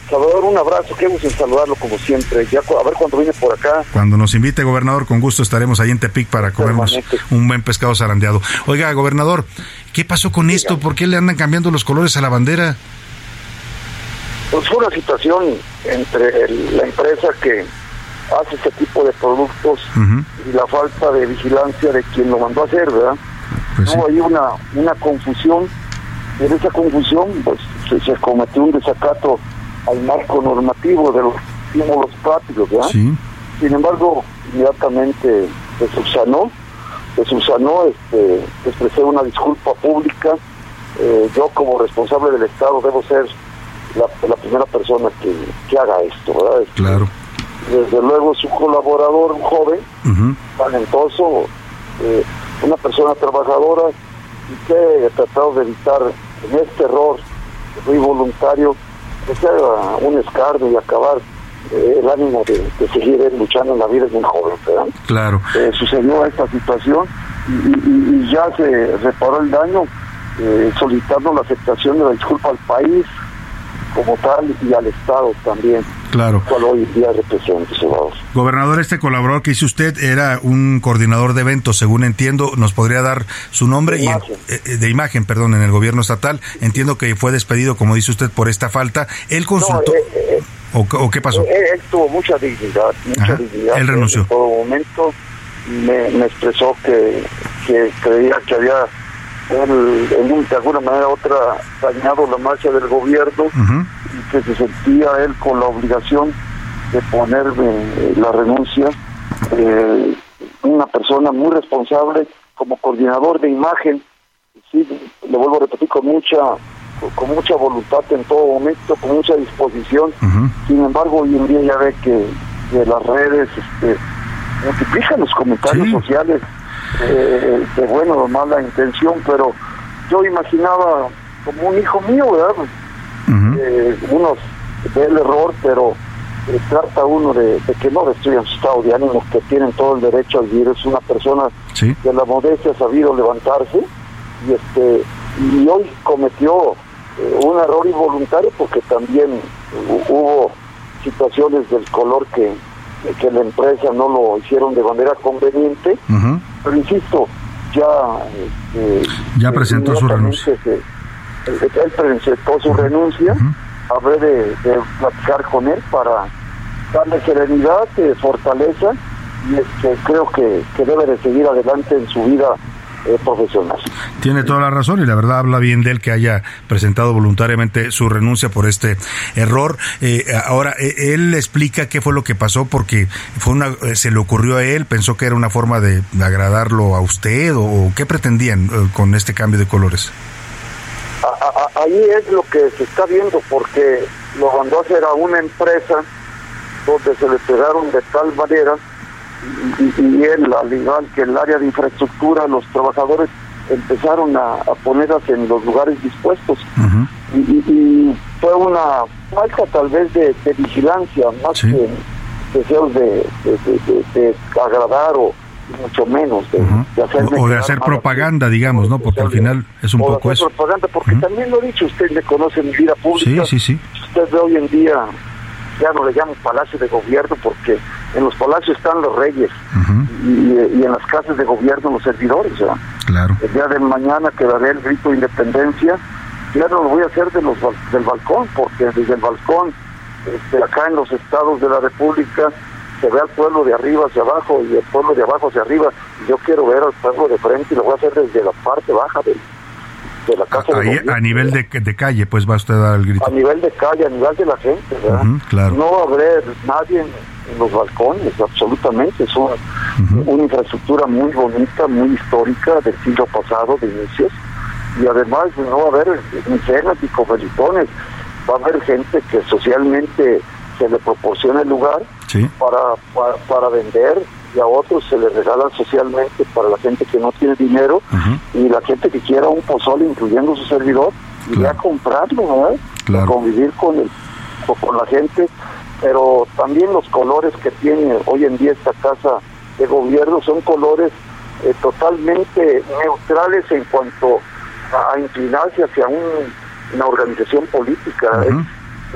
Salvador, un abrazo, qué gusto saludarlo como siempre. Ya, a ver cuando viene por acá. Cuando nos invite, gobernador, con gusto estaremos ahí en Tepic para comernos un buen pescado zarandeado. Oiga, gobernador, ¿qué pasó con esto? ¿Por qué le andan cambiando los colores a la bandera? Pues fue una situación entre la empresa que hace este tipo de productos y la falta de vigilancia de quien lo mandó a hacer, ¿verdad? Pues Hubo ahí una, una confusión, y en esa confusión pues se, se cometió un desacato al marco normativo de los símbolos patrios, ¿verdad? Sin embargo, inmediatamente se subsanó, se subsanó, este, expresé una disculpa pública. Eh, yo como responsable del Estado debo ser la, primera persona que, haga esto, ¿verdad? Este, claro. Desde luego su colaborador, un joven, talentoso, eh, una persona trabajadora y que he tratado de evitar en este error, muy voluntario, que sea un escardo y acabar eh, el ánimo de, seguir luchando en la vida de un joven. ¿verdad? Claro. Eh, sucedió esta situación y, ya se reparó el daño eh, solicitando la aceptación de la disculpa al país como tal y al Estado también. Claro. Cual hoy día representa, Gobernador, este colaborador que hizo usted era un coordinador de eventos, según entiendo, nos podría dar su nombre de y imagen. Eh, de imagen, perdón, en el gobierno estatal. Entiendo que fue despedido, como dice usted, por esta falta. Él consultó. No, eh, eh, ¿O, ¿O, qué pasó? Él, él, tuvo mucha dignidad, mucha Ajá. dignidad. Él renunció. En todo momento me, me expresó que, que creía que había él, en un, de alguna manera u otra dañado la marcha del gobierno y que se sentía él con la obligación de ponerme eh, la renuncia. Eh, una persona muy responsable como coordinador de imagen, sí, le vuelvo a repetir, con mucha con mucha voluntad en todo momento, con mucha disposición. Sin embargo, hoy en día ya ve que, que las redes este, multiplican los comentarios sociales eh, de buena o mala intención, pero yo imaginaba como un hijo mío, ¿verdad? Eh, uno ve el error, pero eh, trata uno de, de que no destruyan su estado de ánimo, que tienen todo el derecho a vivir. Es una persona Sí. de la modestia ha sabido levantarse y este y hoy cometió eh, un error involuntario porque también hu- hubo situaciones del color que, que la empresa no lo hicieron de manera conveniente, pero insisto, ya este, Ya presentó su inmediatamente se- él, presentó su renuncia, habré de, de platicar con él para darle serenidad, eh, fortaleza y este, creo que, que debe de seguir adelante en su vida eh, profesional. Tiene toda la razón y la verdad habla bien de él que haya presentado voluntariamente su renuncia por este error. Eh, ahora, eh, él explica qué fue lo que pasó porque fue una, eh, se le ocurrió a él, pensó que era una forma de, agradarlo a usted o, o qué pretendían eh, con este cambio de colores. A- a- a- ahí es lo que se está viendo porque lo mandó a hacer a una empresa donde se le pegaron de tal manera y, él, al igual que el área de infraestructura, los trabajadores empezaron a, a ponerlas en los lugares dispuestos y, y- y fue una falta tal vez de, de vigilancia más que deseos de, de- de- de- de agradar o mucho menos de, de hacerme O, o de hacer propaganda, digamos, ¿no? Porque al final es un de poco hacer eso. propaganda, porque también lo he dicho, usted me conoce mi vida pública. Sí, sí, sí. Usted ve hoy en día, ya no le llaman palacio de gobierno, porque en los palacios están los reyes y, y en las casas de gobierno los servidores. ¿verdad? Claro. El día de mañana que daré el grito de independencia, ya no lo voy a hacer de los, del balcón, porque desde el balcón, este, acá en los estados de la República, se ve al pueblo de arriba hacia abajo y el pueblo de abajo hacia arriba. Yo quiero ver al pueblo de frente y lo voy a hacer desde la parte baja del- de la casa de Ahí, a nivel de, de calle, pues va usted a dar el grito. A nivel de calle, a nivel de la gente, ¿verdad? Ujú, claro. No va a haber nadie en, en los balcones, absolutamente. Es una, una infraestructura muy bonita, muy histórica del siglo pasado, de inicios. Y además no va a haber ni cenas ni comelitones. Va a haber gente que socialmente se le proporciona el lugar Sí. para, para, para vender y a otros se les regala socialmente para la gente que no tiene dinero y la gente que quiera un pozole, incluyendo su servidor, iría a comprarlo. Claro. convivir con, el, con, con la gente, pero también los colores que tiene hoy en día esta casa de gobierno son colores eh, totalmente neutrales en cuanto a, a inclinarse hacia un- una organización política. es,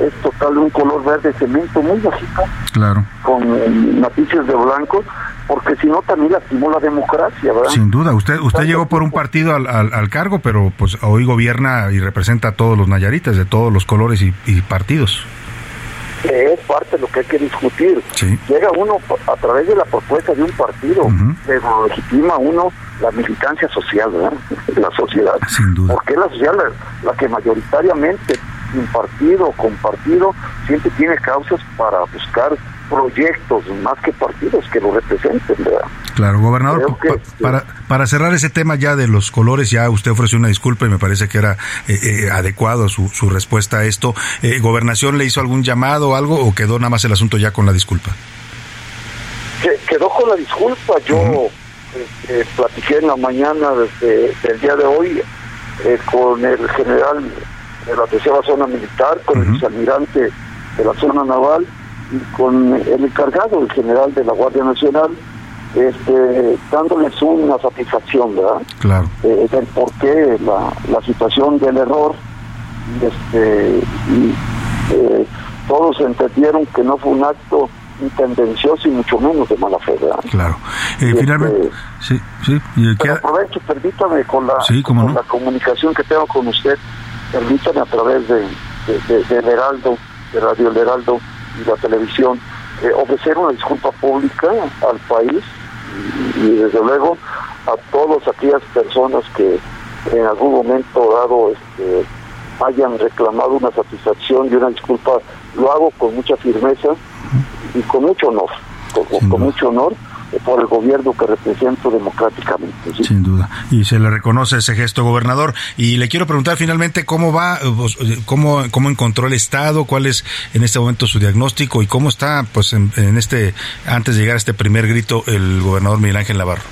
es total un color verde cemento muy bajito Claro. con matices de blanco, porque si no también lastimó la democracia, ¿verdad? Sin duda, usted usted llegó por un partido al, al, al cargo, pero pues hoy gobierna y representa a todos los nayaritas de todos los colores y, y partidos. que es parte de lo que hay que discutir. Sí. Llega uno a través de la propuesta de un partido, pero legitima uno la militancia social, ¿verdad? De la sociedad. Sin duda. Porque es la sociedad la, la que mayoritariamente, sin partido con partido, siempre tiene causas para buscar proyectos más que partidos que lo representen, ¿verdad? Claro, gobernador, que, pa- para, para cerrar ese tema ya de los colores, ya usted ofreció una disculpa y me parece que era eh, eh, adecuado su, su respuesta a esto. Eh, ¿Gobernación le hizo algún llamado o algo o quedó nada más el asunto ya con la disculpa? Que- quedó con la disculpa. Yo este, platiqué en la mañana desde del día de hoy eh, con el general de la tercera zona militar, con el vicealmirante de la zona naval y con el encargado, el general de la Guardia Nacional, este, dándoles una satisfacción, ¿verdad? Claro. eh, del por qué la, la situación del error y, este, y, eh, todos entendieron que no fue un acto tendencioso y mucho menos de mala fe. Claro. Eh, finalmente, sí, sí. aprovecho, permítame, con la, con la comunicación que tengo con usted, permítame a través de, de, Heraldo, de Radio El Heraldo y la televisión, eh, ofrecer una disculpa pública al país y, desde luego a todas aquellas personas que en algún momento dado este, hayan reclamado una satisfacción y una disculpa, lo hago con mucha firmeza y con mucho honor, con, mucho honor por el gobierno que represento democráticamente. Sin duda. Y se le reconoce ese gesto, gobernador. Y le quiero preguntar finalmente cómo va, cómo, cómo encontró el Estado, cuál es en este momento su diagnóstico y cómo está, pues, en, este, antes de llegar a este primer grito, el gobernador Miguel Ángel Navarro.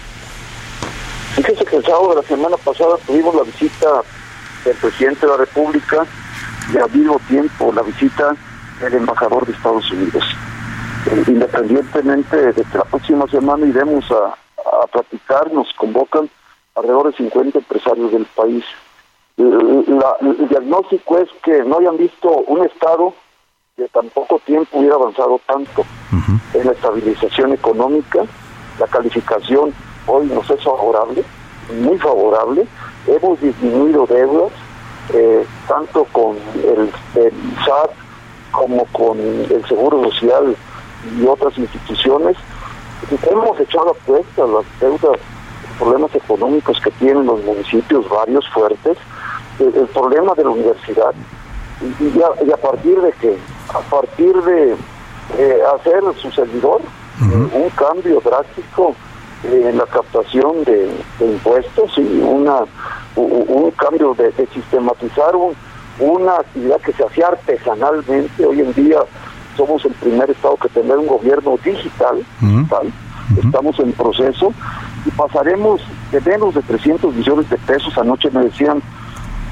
Fíjese que el sábado de la semana pasada tuvimos la visita del presidente de la República y al mismo tiempo la visita del embajador de Estados Unidos. Independientemente de que la próxima semana iremos a, a platicar, nos convocan alrededor de 50 empresarios del país. Eh, el diagnóstico es que no hayan visto un Estado que tan poco tiempo hubiera avanzado tanto en la estabilización económica, la calificación hoy nos es favorable, muy favorable, hemos disminuido deudas, eh, tanto con el, el SAT como con el Seguro Social y otras instituciones. Hemos echado a cuesta las deudas, los problemas económicos que tienen los municipios, varios fuertes, el, problema de la universidad. Y, a, partir de que, a partir de hacer su servidor un cambio drástico en la captación de, impuestos y una un, cambio de, sistematizar una actividad que se hacía artesanalmente hoy en día somos el primer estado que tendrá un gobierno digital, estamos en proceso. Y pasaremos de menos de 300 millones de pesos, anoche me decían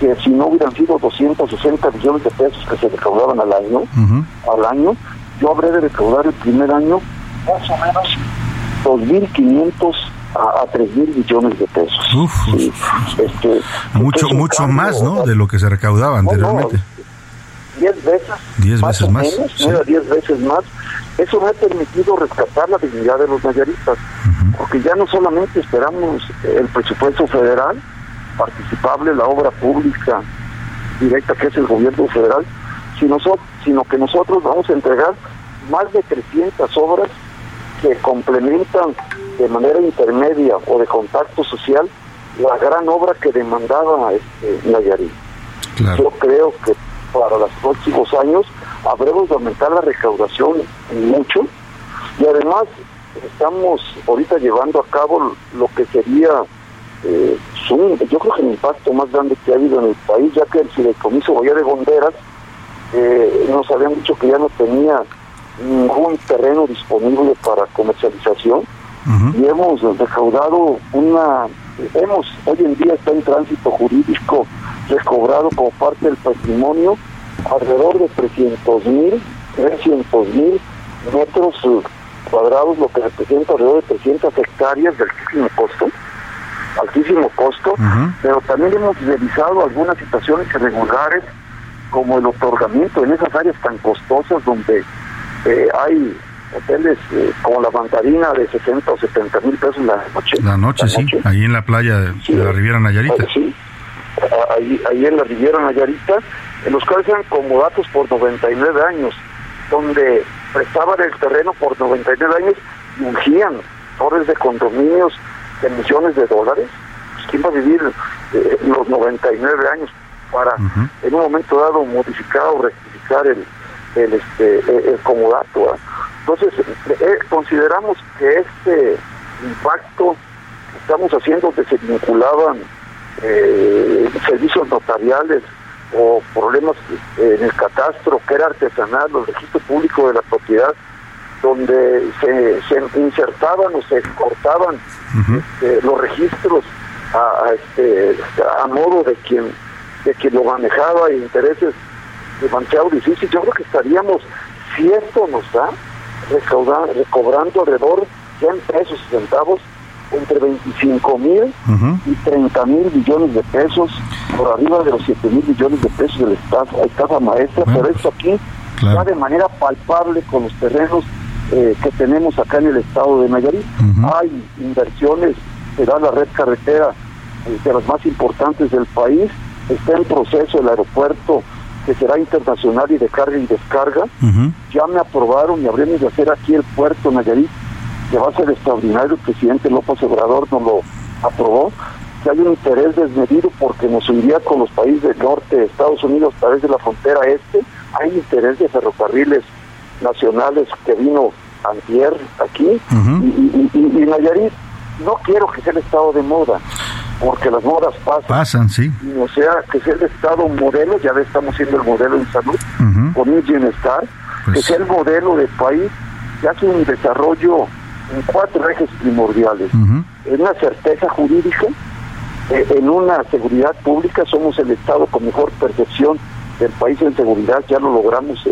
que si no hubieran sido 260 millones de pesos que se recaudaban al año, al año, yo habré de recaudar el primer año más o menos 2.500 a, a 3.000 millones de pesos. este, mucho mucho más, ¿no? De lo que se recaudaba anteriormente. 10 veces, diez veces más, menos, 10 veces más. Eso me ha permitido rescatar la dignidad de los mayoristas, porque ya no solamente esperamos el presupuesto federal, participable, la obra pública directa que es el gobierno federal, sino, sino que nosotros vamos a entregar más de 300 obras que complementan de manera intermedia o de contacto social la gran obra que demandaba este, Nayarit. Yo creo que para los próximos años habremos de aumentar la recaudación mucho. Y además estamos ahorita llevando a cabo lo que sería eh, yo creo que el impacto más grande que ha habido en el país, ya que el fideicomiso Bahía de Gonderas eh, nos habían dicho que ya no tenía ningún terreno disponible para comercialización. Y hemos recaudado una, hemos hoy en día está en tránsito jurídico recobrado como parte del patrimonio alrededor de 300 mil, 300 mil metros cuadrados, lo que representa alrededor de 300 hectáreas de altísimo costo, altísimo costo, pero también hemos revisado algunas situaciones irregulares como el otorgamiento en esas áreas tan costosas donde eh, hay hoteles eh, como la Mandarina de 60 o 70 mil pesos la noche. La noche, sí, ahí en la playa de, la Riviera Nayarita. Sí, ahí, ahí en la Riviera Nayarita, en los cuales eran comodatos por 99 años, donde prestaban el terreno por 99 años y ungían torres de condominios de millones de dólares. Pues, ¿Quién va a vivir eh, los 99 años para en un momento dado modificar o rectificar el, el, este, el, comodato? Entonces, eh, consideramos que este impacto que estamos haciendo, que se vinculaban eh, servicios notariales o problemas en el catastro, que era artesanal, los registros públicos de la propiedad, donde se, insertaban o se cortaban este, los registros a, este, a modo de quien de quien lo manejaba y intereses demasiado difícil. Yo creo que estaríamos, si esto nos da, recobrando alrededor 100 pesos y centavos entre 25 mil y 30 mil millones de pesos, por arriba de los 7 mil millones de pesos de la estafa, maestra, pero esto aquí va de manera palpable con los terrenos eh, que tenemos acá en el estado de Nayarit. Hay inversiones, será la red carretera eh, de las más importantes del país, está en proceso el aeropuerto que será internacional y de carga y descarga. Ya me aprobaron y habremos de hacer aquí el puerto Nayarit que va a ser extraordinario, el presidente López Obrador nos lo aprobó, que hay un interés desmedido porque nos uniría con los países del norte de Estados Unidos a través de la frontera este, hay interés de ferrocarriles nacionales que vino antier aquí, y, Nayarit, no quiero que sea el estado de moda, porque las modas pasan. Pasan, sí. O sea, que sea el estado modelo, ya estamos siendo el modelo en salud, con un bienestar, que pues sea el modelo del país, que hace un desarrollo en cuatro ejes primordiales. En una certeza jurídica, eh, en una seguridad pública, somos el Estado con mejor percepción del país en seguridad, ya lo logramos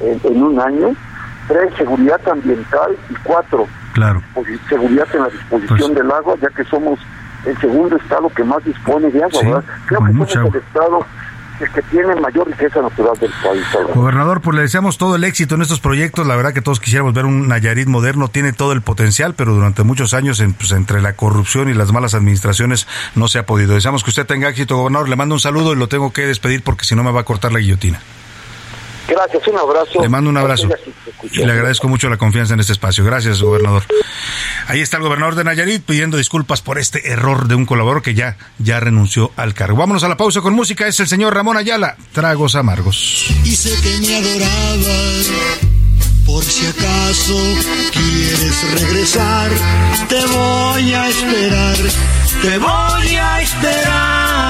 en, un año. Tres, seguridad ambiental y cuatro, claro. Pues, seguridad en la disposición pues del agua, ya que somos el segundo estado que más dispone de agua, Creo que somos el estado que tiene mayor riqueza natural del país. Gobernador, pues le deseamos todo el éxito en estos proyectos. La verdad que todos quisiéramos ver un Nayarit moderno. Tiene todo el potencial, pero durante muchos años, pues, entre la corrupción y las malas administraciones, no se ha podido. Deseamos que usted tenga éxito, gobernador. Le mando un saludo y lo tengo que despedir porque si no me va a cortar la guillotina. Gracias, un abrazo. Le mando un abrazo. Y le agradezco mucho la confianza en este espacio. Gracias, gobernador. Ahí está el gobernador de Nayarit pidiendo disculpas por este error de un colaborador que ya, ya renunció al cargo. Vámonos a la pausa con música. Es el señor Ramón Ayala, Tragos Amargos. Y sé que me adorabas. Por si acaso quieres regresar, te voy a esperar, te voy a esperar.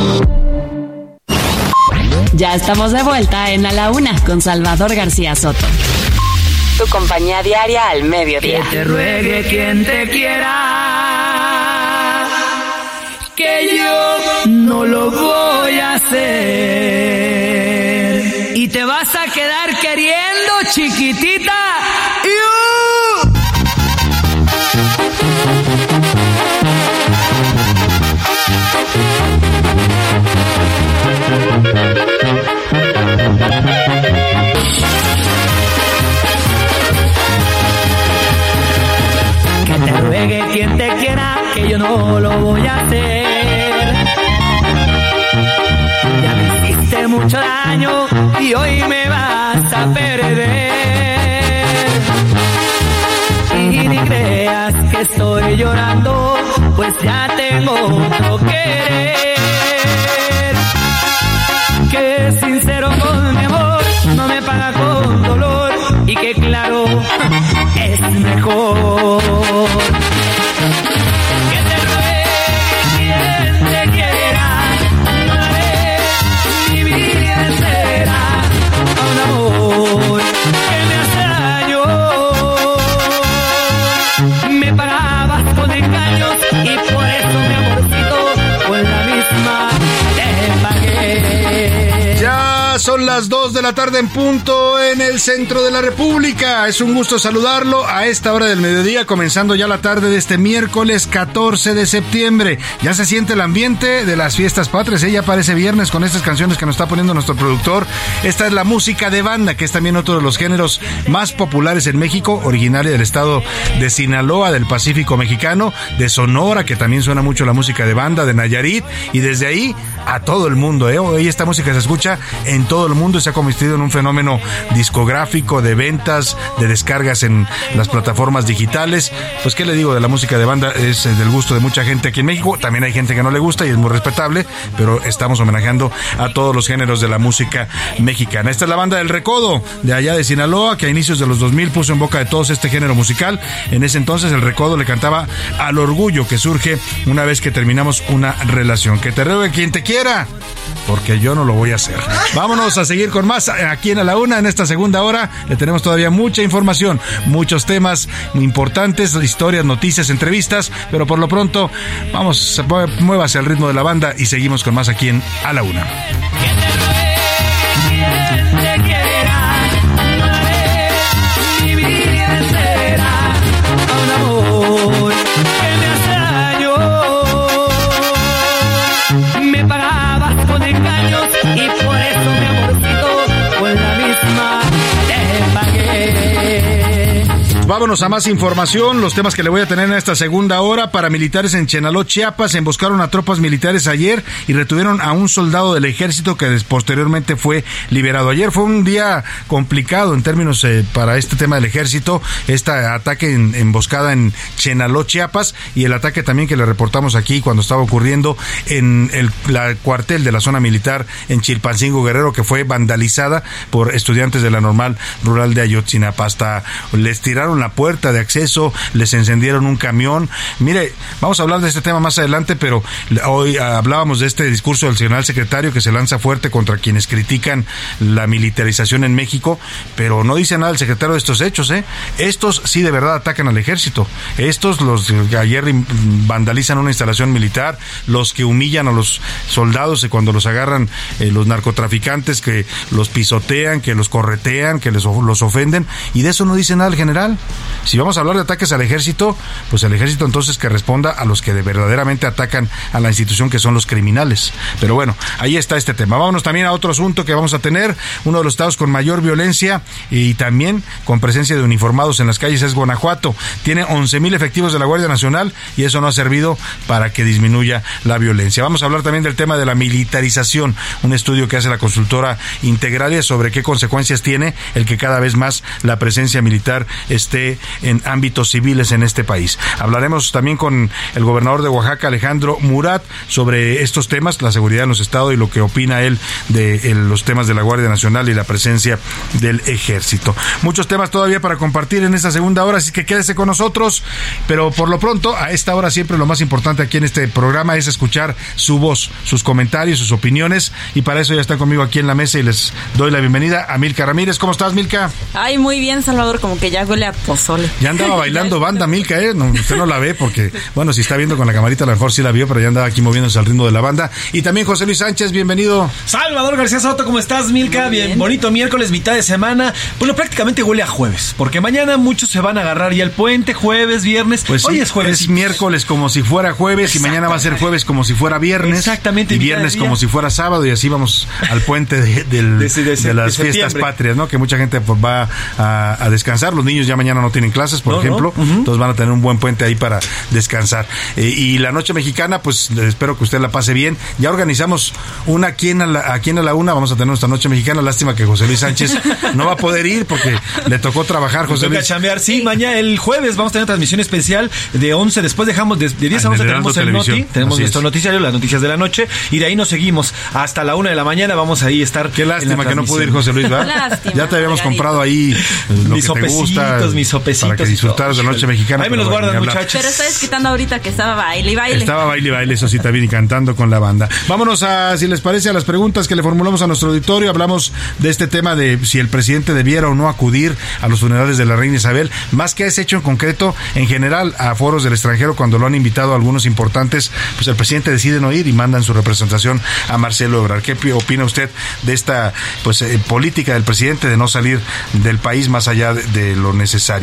Ya estamos de vuelta en A la Una con Salvador García Soto. Tu compañía diaria al mediodía. Que te ruegue quien te quiera, que yo no lo voy a hacer y te vas a quedar queriendo, chiquitita. No lo voy a hacer. Ya me hiciste mucho daño y hoy me vas a perder. Y ni creas que estoy llorando, pues ya tengo otro querer. Que sincero con mi amor, no me paga con dolor y que claro es mejor. La tarde en punto en el centro de la República. Es un gusto saludarlo a esta hora del mediodía, comenzando ya la tarde de este miércoles 14 de septiembre. Ya se siente el ambiente de las fiestas patrias. ¿eh? aparece viernes con estas canciones que nos está poniendo nuestro productor. Esta es la música de banda, que es también otro de los géneros más populares en México, originaria del estado de Sinaloa, del Pacífico mexicano, de Sonora, que también suena mucho la música de banda, de Nayarit, y desde ahí a todo el mundo. ¿eh? Hoy esta música se escucha en todo el mundo y se ha convertido en un fenómeno discográfico de ventas, de descargas en las plataformas digitales. Pues qué le digo de la música de banda es eh, del gusto de mucha gente aquí en México. También hay gente que no le gusta y es muy respetable, pero estamos homenajeando a todos los géneros de la música mexicana. Esta es la banda del Recodo de allá de Sinaloa que a inicios de los 2000 puso en boca de todos este género musical. En ese entonces el Recodo le cantaba al orgullo que surge una vez que terminamos una relación. Que te robe quien te porque yo no lo voy a hacer. Vámonos a seguir con más aquí en A la Una, en esta segunda hora. Le tenemos todavía mucha información, muchos temas importantes, historias, noticias, entrevistas, pero por lo pronto, vamos, muévase al ritmo de la banda y seguimos con más aquí en A la Una. Vámonos a más información. Los temas que le voy a tener en esta segunda hora. Paramilitares en Chenaló, Chiapas, emboscaron a tropas militares ayer y retuvieron a un soldado del ejército que posteriormente fue liberado. Ayer fue un día complicado en términos eh, para este tema del ejército. Este ataque en, emboscada en Chenaló, Chiapas y el ataque también que le reportamos aquí cuando estaba ocurriendo en el cuartel de la zona militar en Chilpancingo Guerrero que fue vandalizada por estudiantes de la normal rural de Ayotzinapa. Hasta les tiraron la puerta de acceso, les encendieron un camión. Mire, vamos a hablar de este tema más adelante, pero hoy hablábamos de este discurso del general secretario que se lanza fuerte contra quienes critican la militarización en México, pero no dice nada el secretario de estos hechos, ¿eh? Estos sí de verdad atacan al ejército. Estos, los que ayer vandalizan una instalación militar, los que humillan a los soldados y cuando los agarran eh, los narcotraficantes, que los pisotean, que los corretean, que les, los ofenden, y de eso no dice nada el general. Si vamos a hablar de ataques al ejército, pues el ejército entonces que responda a los que verdaderamente atacan a la institución que son los criminales. Pero bueno, ahí está este tema. Vámonos también a otro asunto que vamos a tener. Uno de los estados con mayor violencia y también con presencia de uniformados en las calles es Guanajuato. Tiene 11 mil efectivos de la Guardia Nacional y eso no ha servido para que disminuya la violencia. Vamos a hablar también del tema de la militarización, un estudio que hace la consultora Integralia sobre qué consecuencias tiene el que cada vez más la presencia militar esté en ámbitos civiles en este país. Hablaremos también con el gobernador de Oaxaca, Alejandro Murat, sobre estos temas, la seguridad en los estados y lo que opina él de los temas de la Guardia Nacional y la presencia del ejército. Muchos temas todavía para compartir en esta segunda hora, así que quédese con nosotros, pero por lo pronto, a esta hora siempre lo más importante aquí en este programa es escuchar su voz, sus comentarios, sus opiniones, y para eso ya está conmigo aquí en la mesa y les doy la bienvenida a Milka Ramírez. ¿Cómo estás, Milka? Ay, muy bien, Salvador, como que ya huele a ya andaba bailando banda Milka, ¿eh? usted no la ve porque, bueno, si está viendo con la camarita, a lo mejor sí la vio, pero ya andaba aquí moviéndose al ritmo de la banda. Y también José Luis Sánchez, bienvenido. Salvador García Soto, ¿cómo estás, Milka? Bien, bonito miércoles, mitad de semana. Bueno, prácticamente huele a jueves, porque mañana muchos se van a agarrar ya el puente, jueves, viernes. Pues hoy es jueves. Es miércoles como si fuera jueves y mañana va a ser jueves como si fuera viernes. Exactamente. Y viernes como si fuera sábado y así vamos al puente de, las fiestas patrias, ¿no? Que mucha gente pues, va a, a descansar. Los niños ya mañana no tienen clases, por ejemplo. Entonces van a tener un buen puente ahí para descansar. Eh, y la noche mexicana, pues espero que usted la pase bien. Ya organizamos una aquí en, la, aquí en la una. Vamos a tener nuestra noche mexicana. Lástima que José Luis Sánchez no va a poder ir porque le tocó trabajar, José Luis. chambear. Sí, mañana, el jueves, vamos a tener una transmisión especial de 11. Después dejamos de, 10 a 11 tenemos el noti. Tenemos nuestro noticiario, las noticias de la noche. Y de ahí nos seguimos hasta la una de la mañana. Vamos ahí a estar. Qué lástima que no pudo ir José Luis, ¿verdad? ya te habíamos comprado ahí lo mis que te gusta. Mis sopecitos, para que disfrutaras de la noche mexicana. Ahí me los guardan, muchachos. Pero está quitando ahorita que estaba baile y baile. Estaba baile y baile, eso sí, también, y cantando con la banda. Vámonos a, si les parece, a las preguntas que le formulamos a nuestro auditorio. Hablamos de este tema de si el presidente debiera o no acudir a los funerales de la reina Isabel, más que ese hecho en concreto, en general, a foros del extranjero, cuando lo han invitado a algunos importantes, pues el presidente decide no ir y mandan su representación a Marcelo Ebrard. ¿Qué opina usted de esta pues eh, política del presidente de no salir del país más allá de, de lo necesario?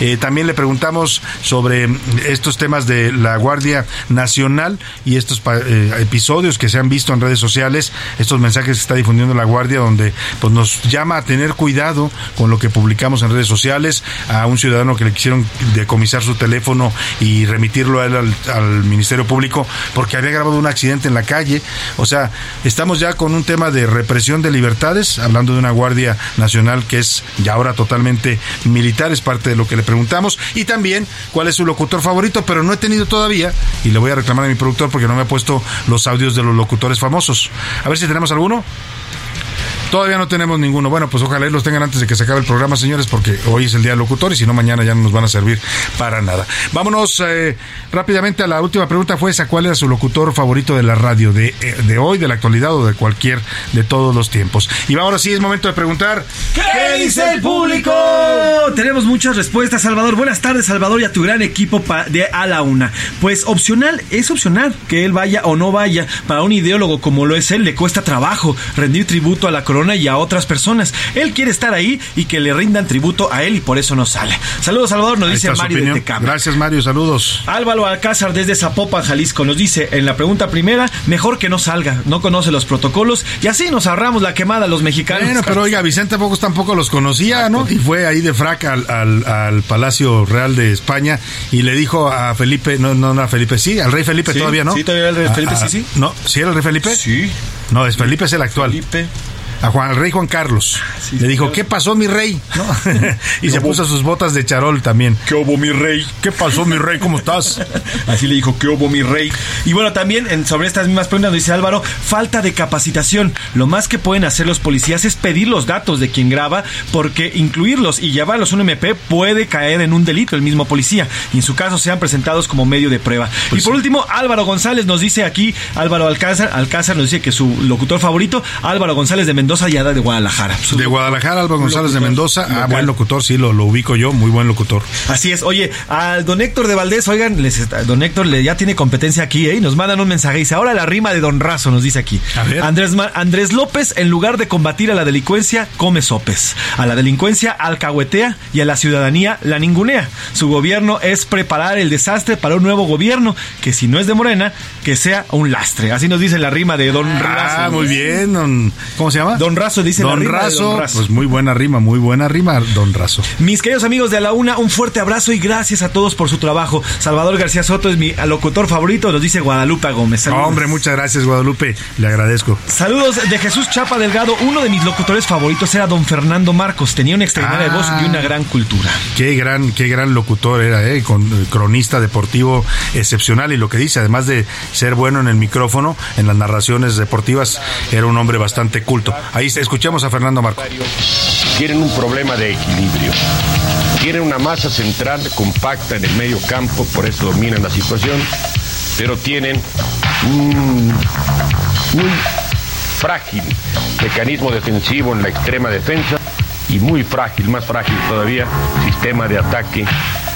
Eh, también le preguntamos sobre estos temas de la Guardia Nacional y estos eh, episodios que se han visto en redes sociales, estos mensajes que está difundiendo la Guardia, donde pues, nos llama a tener cuidado con lo que publicamos en redes sociales, a un ciudadano que le quisieron decomisar su teléfono y remitirlo a él al, al Ministerio Público porque había grabado un accidente en la calle. O sea, estamos ya con un tema de represión de libertades, hablando de una Guardia Nacional que es ya ahora totalmente militar, es parte de lo que le preguntamos. Y también cuál es su locutor favorito, pero no he tenido todavía, y le voy a reclamar a mi productor porque no me ha puesto los audios de los locutores famosos. A ver si tenemos alguno. Todavía no tenemos ninguno. Bueno, pues ojalá los tengan antes de que se acabe el programa, señores, porque hoy es el día del locutor y si no, mañana ya no nos van a servir para nada. Vámonos eh, rápidamente a la última pregunta. Fue esa, ¿cuál era su locutor favorito de la radio de, eh, de hoy, de la actualidad o de cualquier de todos los tiempos? Y ahora sí es momento de preguntar. ¿Qué dice el público? Tenemos muchas respuestas, Salvador. Buenas tardes, Salvador, y a tu gran equipo de A la Una. Pues opcional, es opcional que él vaya o no vaya. Para un ideólogo como lo es él, le cuesta trabajo rendir tributo a la corona y a otras personas. Él quiere estar ahí y que le rindan tributo a él y por eso no sale. Saludos, Salvador, nos dice Mario de Tecama. Gracias, Mario, saludos. Álvaro Alcázar desde Zapopan, Jalisco, nos dice en la pregunta primera, mejor que no salga, no conoce los protocolos y así nos ahorramos la quemada a los mexicanos. Bueno, pero oiga, Vicente Pocos tampoco los conocía, ¿no? Y fue ahí de fraca al, al, Palacio Real de España y le dijo a Felipe, no, no, no a Felipe, sí, al rey Felipe todavía, ¿no? Sí, todavía el rey Felipe, sí, sí. No, ¿sí era el rey Felipe? Sí. No, es Felipe es el actual. Felipe a Juan, al rey Juan Carlos. le dijo, ¿qué pasó, mi rey? y se puso sus botas de charol también. ¿Qué hubo, mi rey? ¿Qué pasó, mi rey? ¿Cómo estás? Así le dijo, ¿qué hubo, mi rey? Y bueno, también en, sobre estas mismas preguntas, dice Álvaro, falta de capacitación. Lo más que pueden hacer los policías es pedir los datos de quien graba, porque incluirlos y llevarlos a un MP puede caer en un delito el mismo policía. Y en su caso sean presentados como medio de prueba. Pues y por último, Álvaro González nos dice aquí, Álvaro Alcázar, Alcázar nos dice que su locutor favorito, Álvaro González de Mendoza y de Guadalajara. De Guadalajara, Álvaro González de Mendoza. Ah, buen locutor, sí, lo, lo, ubico yo, muy buen locutor. Así es. Oye, al don Héctor de Valdés, oigan, les, don Héctor le, ya tiene competencia aquí, ¿eh? Nos mandan un mensaje. Dice, ahora la rima de don Razo, nos dice aquí. Andrés, Andrés López, en lugar de combatir a la delincuencia, come sopes. A la delincuencia alcahuetea y a la ciudadanía la ningunea. Su gobierno es preparar el desastre para un nuevo gobierno que si no es de Morena, que sea un lastre. Así nos dice la rima de don ah, Razo. Ah, muy bien, don, ¿cómo se llama? Don Razo dice don Razo, Pues muy buena rima, muy buena rima, Don Razo. Mis queridos amigos de A la Una, un fuerte abrazo y gracias a todos por su trabajo. Salvador García Soto es mi locutor favorito, nos dice Guadalupe Gómez. hombre, muchas gracias, Guadalupe. Le agradezco. Saludos de Jesús Chapa Delgado. Uno de mis locutores favoritos era Don Fernando Marcos. Tenía una extraordinaria voz y una gran cultura. Qué gran, qué gran locutor era, ¿eh? Con, eh, cronista deportivo excepcional. Y lo que dice, además de ser bueno en el micrófono, en las narraciones deportivas, era un hombre bastante culto. Ahí escuchamos a Fernando Marco. Tienen un problema de equilibrio. Tienen una masa central compacta en el medio campo, por eso dominan la situación, pero tienen un muy frágil mecanismo defensivo en la extrema defensa y muy frágil, más frágil todavía, sistema de ataque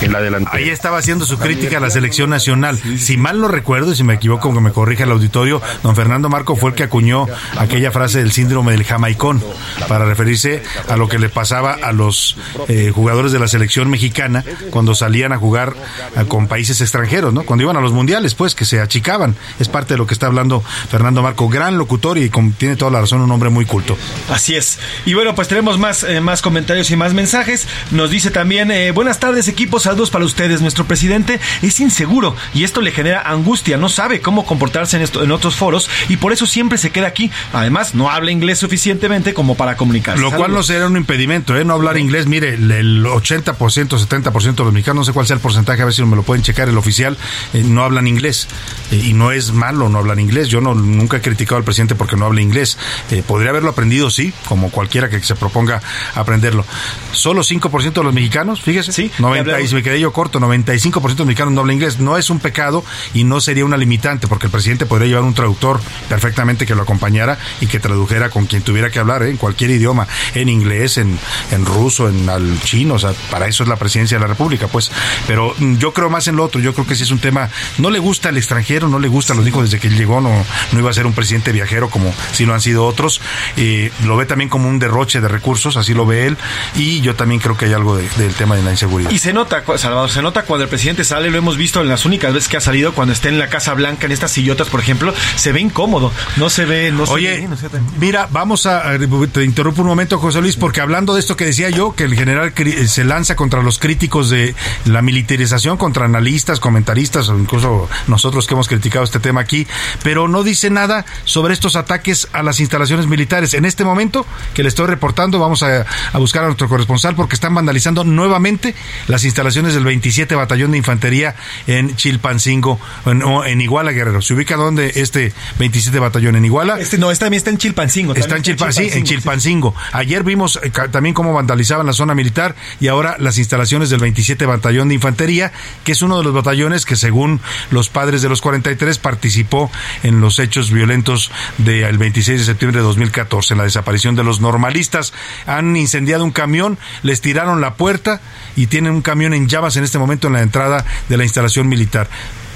en la delantera. Ahí estaba haciendo su crítica a la selección nacional. Si mal no recuerdo, y si me equivoco, que me corrija el auditorio, don Fernando Marco fue el que acuñó aquella frase del síndrome del jamaicón para referirse a lo que le pasaba a los eh, jugadores de la selección mexicana cuando salían a jugar eh, con países extranjeros, ¿no? Cuando iban a los mundiales, pues, que se achicaban. Es parte de lo que está hablando Fernando Marco, gran locutor y tiene toda la razón, un hombre muy culto. Así es. Y bueno, pues tenemos más, eh, más comentarios y más mensajes. Nos dice también, buenas tardes equipos, saludos para ustedes. Nuestro presidente es inseguro y esto le genera angustia. No sabe cómo comportarse en, esto, en otros foros y por eso siempre se queda aquí. Además, no habla inglés suficientemente como para comunicarse. Lo cual no será un impedimento, ¿eh? No hablar inglés. Mire, el 80%, 70% de los mexicanos, no sé cuál sea el porcentaje, a ver si me lo pueden checar, el oficial, eh, no hablan inglés. Eh, y no es malo no hablar inglés. Yo no, nunca he criticado al presidente porque no habla inglés. Eh, podría haberlo aprendido, sí, como cualquiera que se proponga aprenderlo. Solo 5% de los mexicanos, fíjese, sí, 90 me quedé yo corto, 95% de mexicanos no habla inglés. No es un pecado y no sería una limitante, porque el presidente podría llevar un traductor perfectamente que lo acompañara y que tradujera con quien tuviera que hablar, ¿eh? en cualquier idioma, en inglés, en, en ruso, en al chino, o sea, para eso es la presidencia de la República, pues. Pero mm, yo creo más en lo otro, yo creo que sí es un tema, no le gusta al extranjero, no le gusta, lo dijo desde que llegó, no, no iba a ser un presidente viajero como si lo han sido otros, eh, lo ve también como un derroche de recursos, así lo ve él, y yo también creo que hay algo del tema de la inseguridad. Y se nota, Salvador, se nota cuando el presidente sale, lo hemos visto en las únicas veces que ha salido, cuando está en la Casa Blanca, en estas sillotas, por ejemplo, se ve incómodo, no se ve, no Oye, se ve, no se mira, vamos a, te interrumpo un momento, José Luis, porque hablando de esto que decía yo, que el general se lanza contra los críticos de la militarización, contra analistas, comentaristas, o incluso nosotros que hemos criticado este tema aquí, pero no dice nada sobre estos ataques a las instalaciones militares. En este momento que le estoy reportando, vamos a, buscar a nuestro corresponsal porque están vandalizando nuevamente las instalaciones del 27 Batallón de Infantería en Chilpancingo, en, en Iguala, Guerrero. ¿Se ubica dónde este 27 Batallón? ¿En Iguala? Este no, este también está en Chilpancingo. Está en, Chilpancingo, sí, en Chilpancingo. Ayer vimos eh, también cómo vandalizaban la zona militar y ahora las instalaciones del 27 Batallón de Infantería, que es uno de los batallones que según los padres de los 43 participó en los hechos violentos del 26 de septiembre de 2014, en la desaparición de los normalistas. Han incendiado un camión, les tiraron la puerta y tienen un camión en llamas en este momento en la entrada de la instalación militar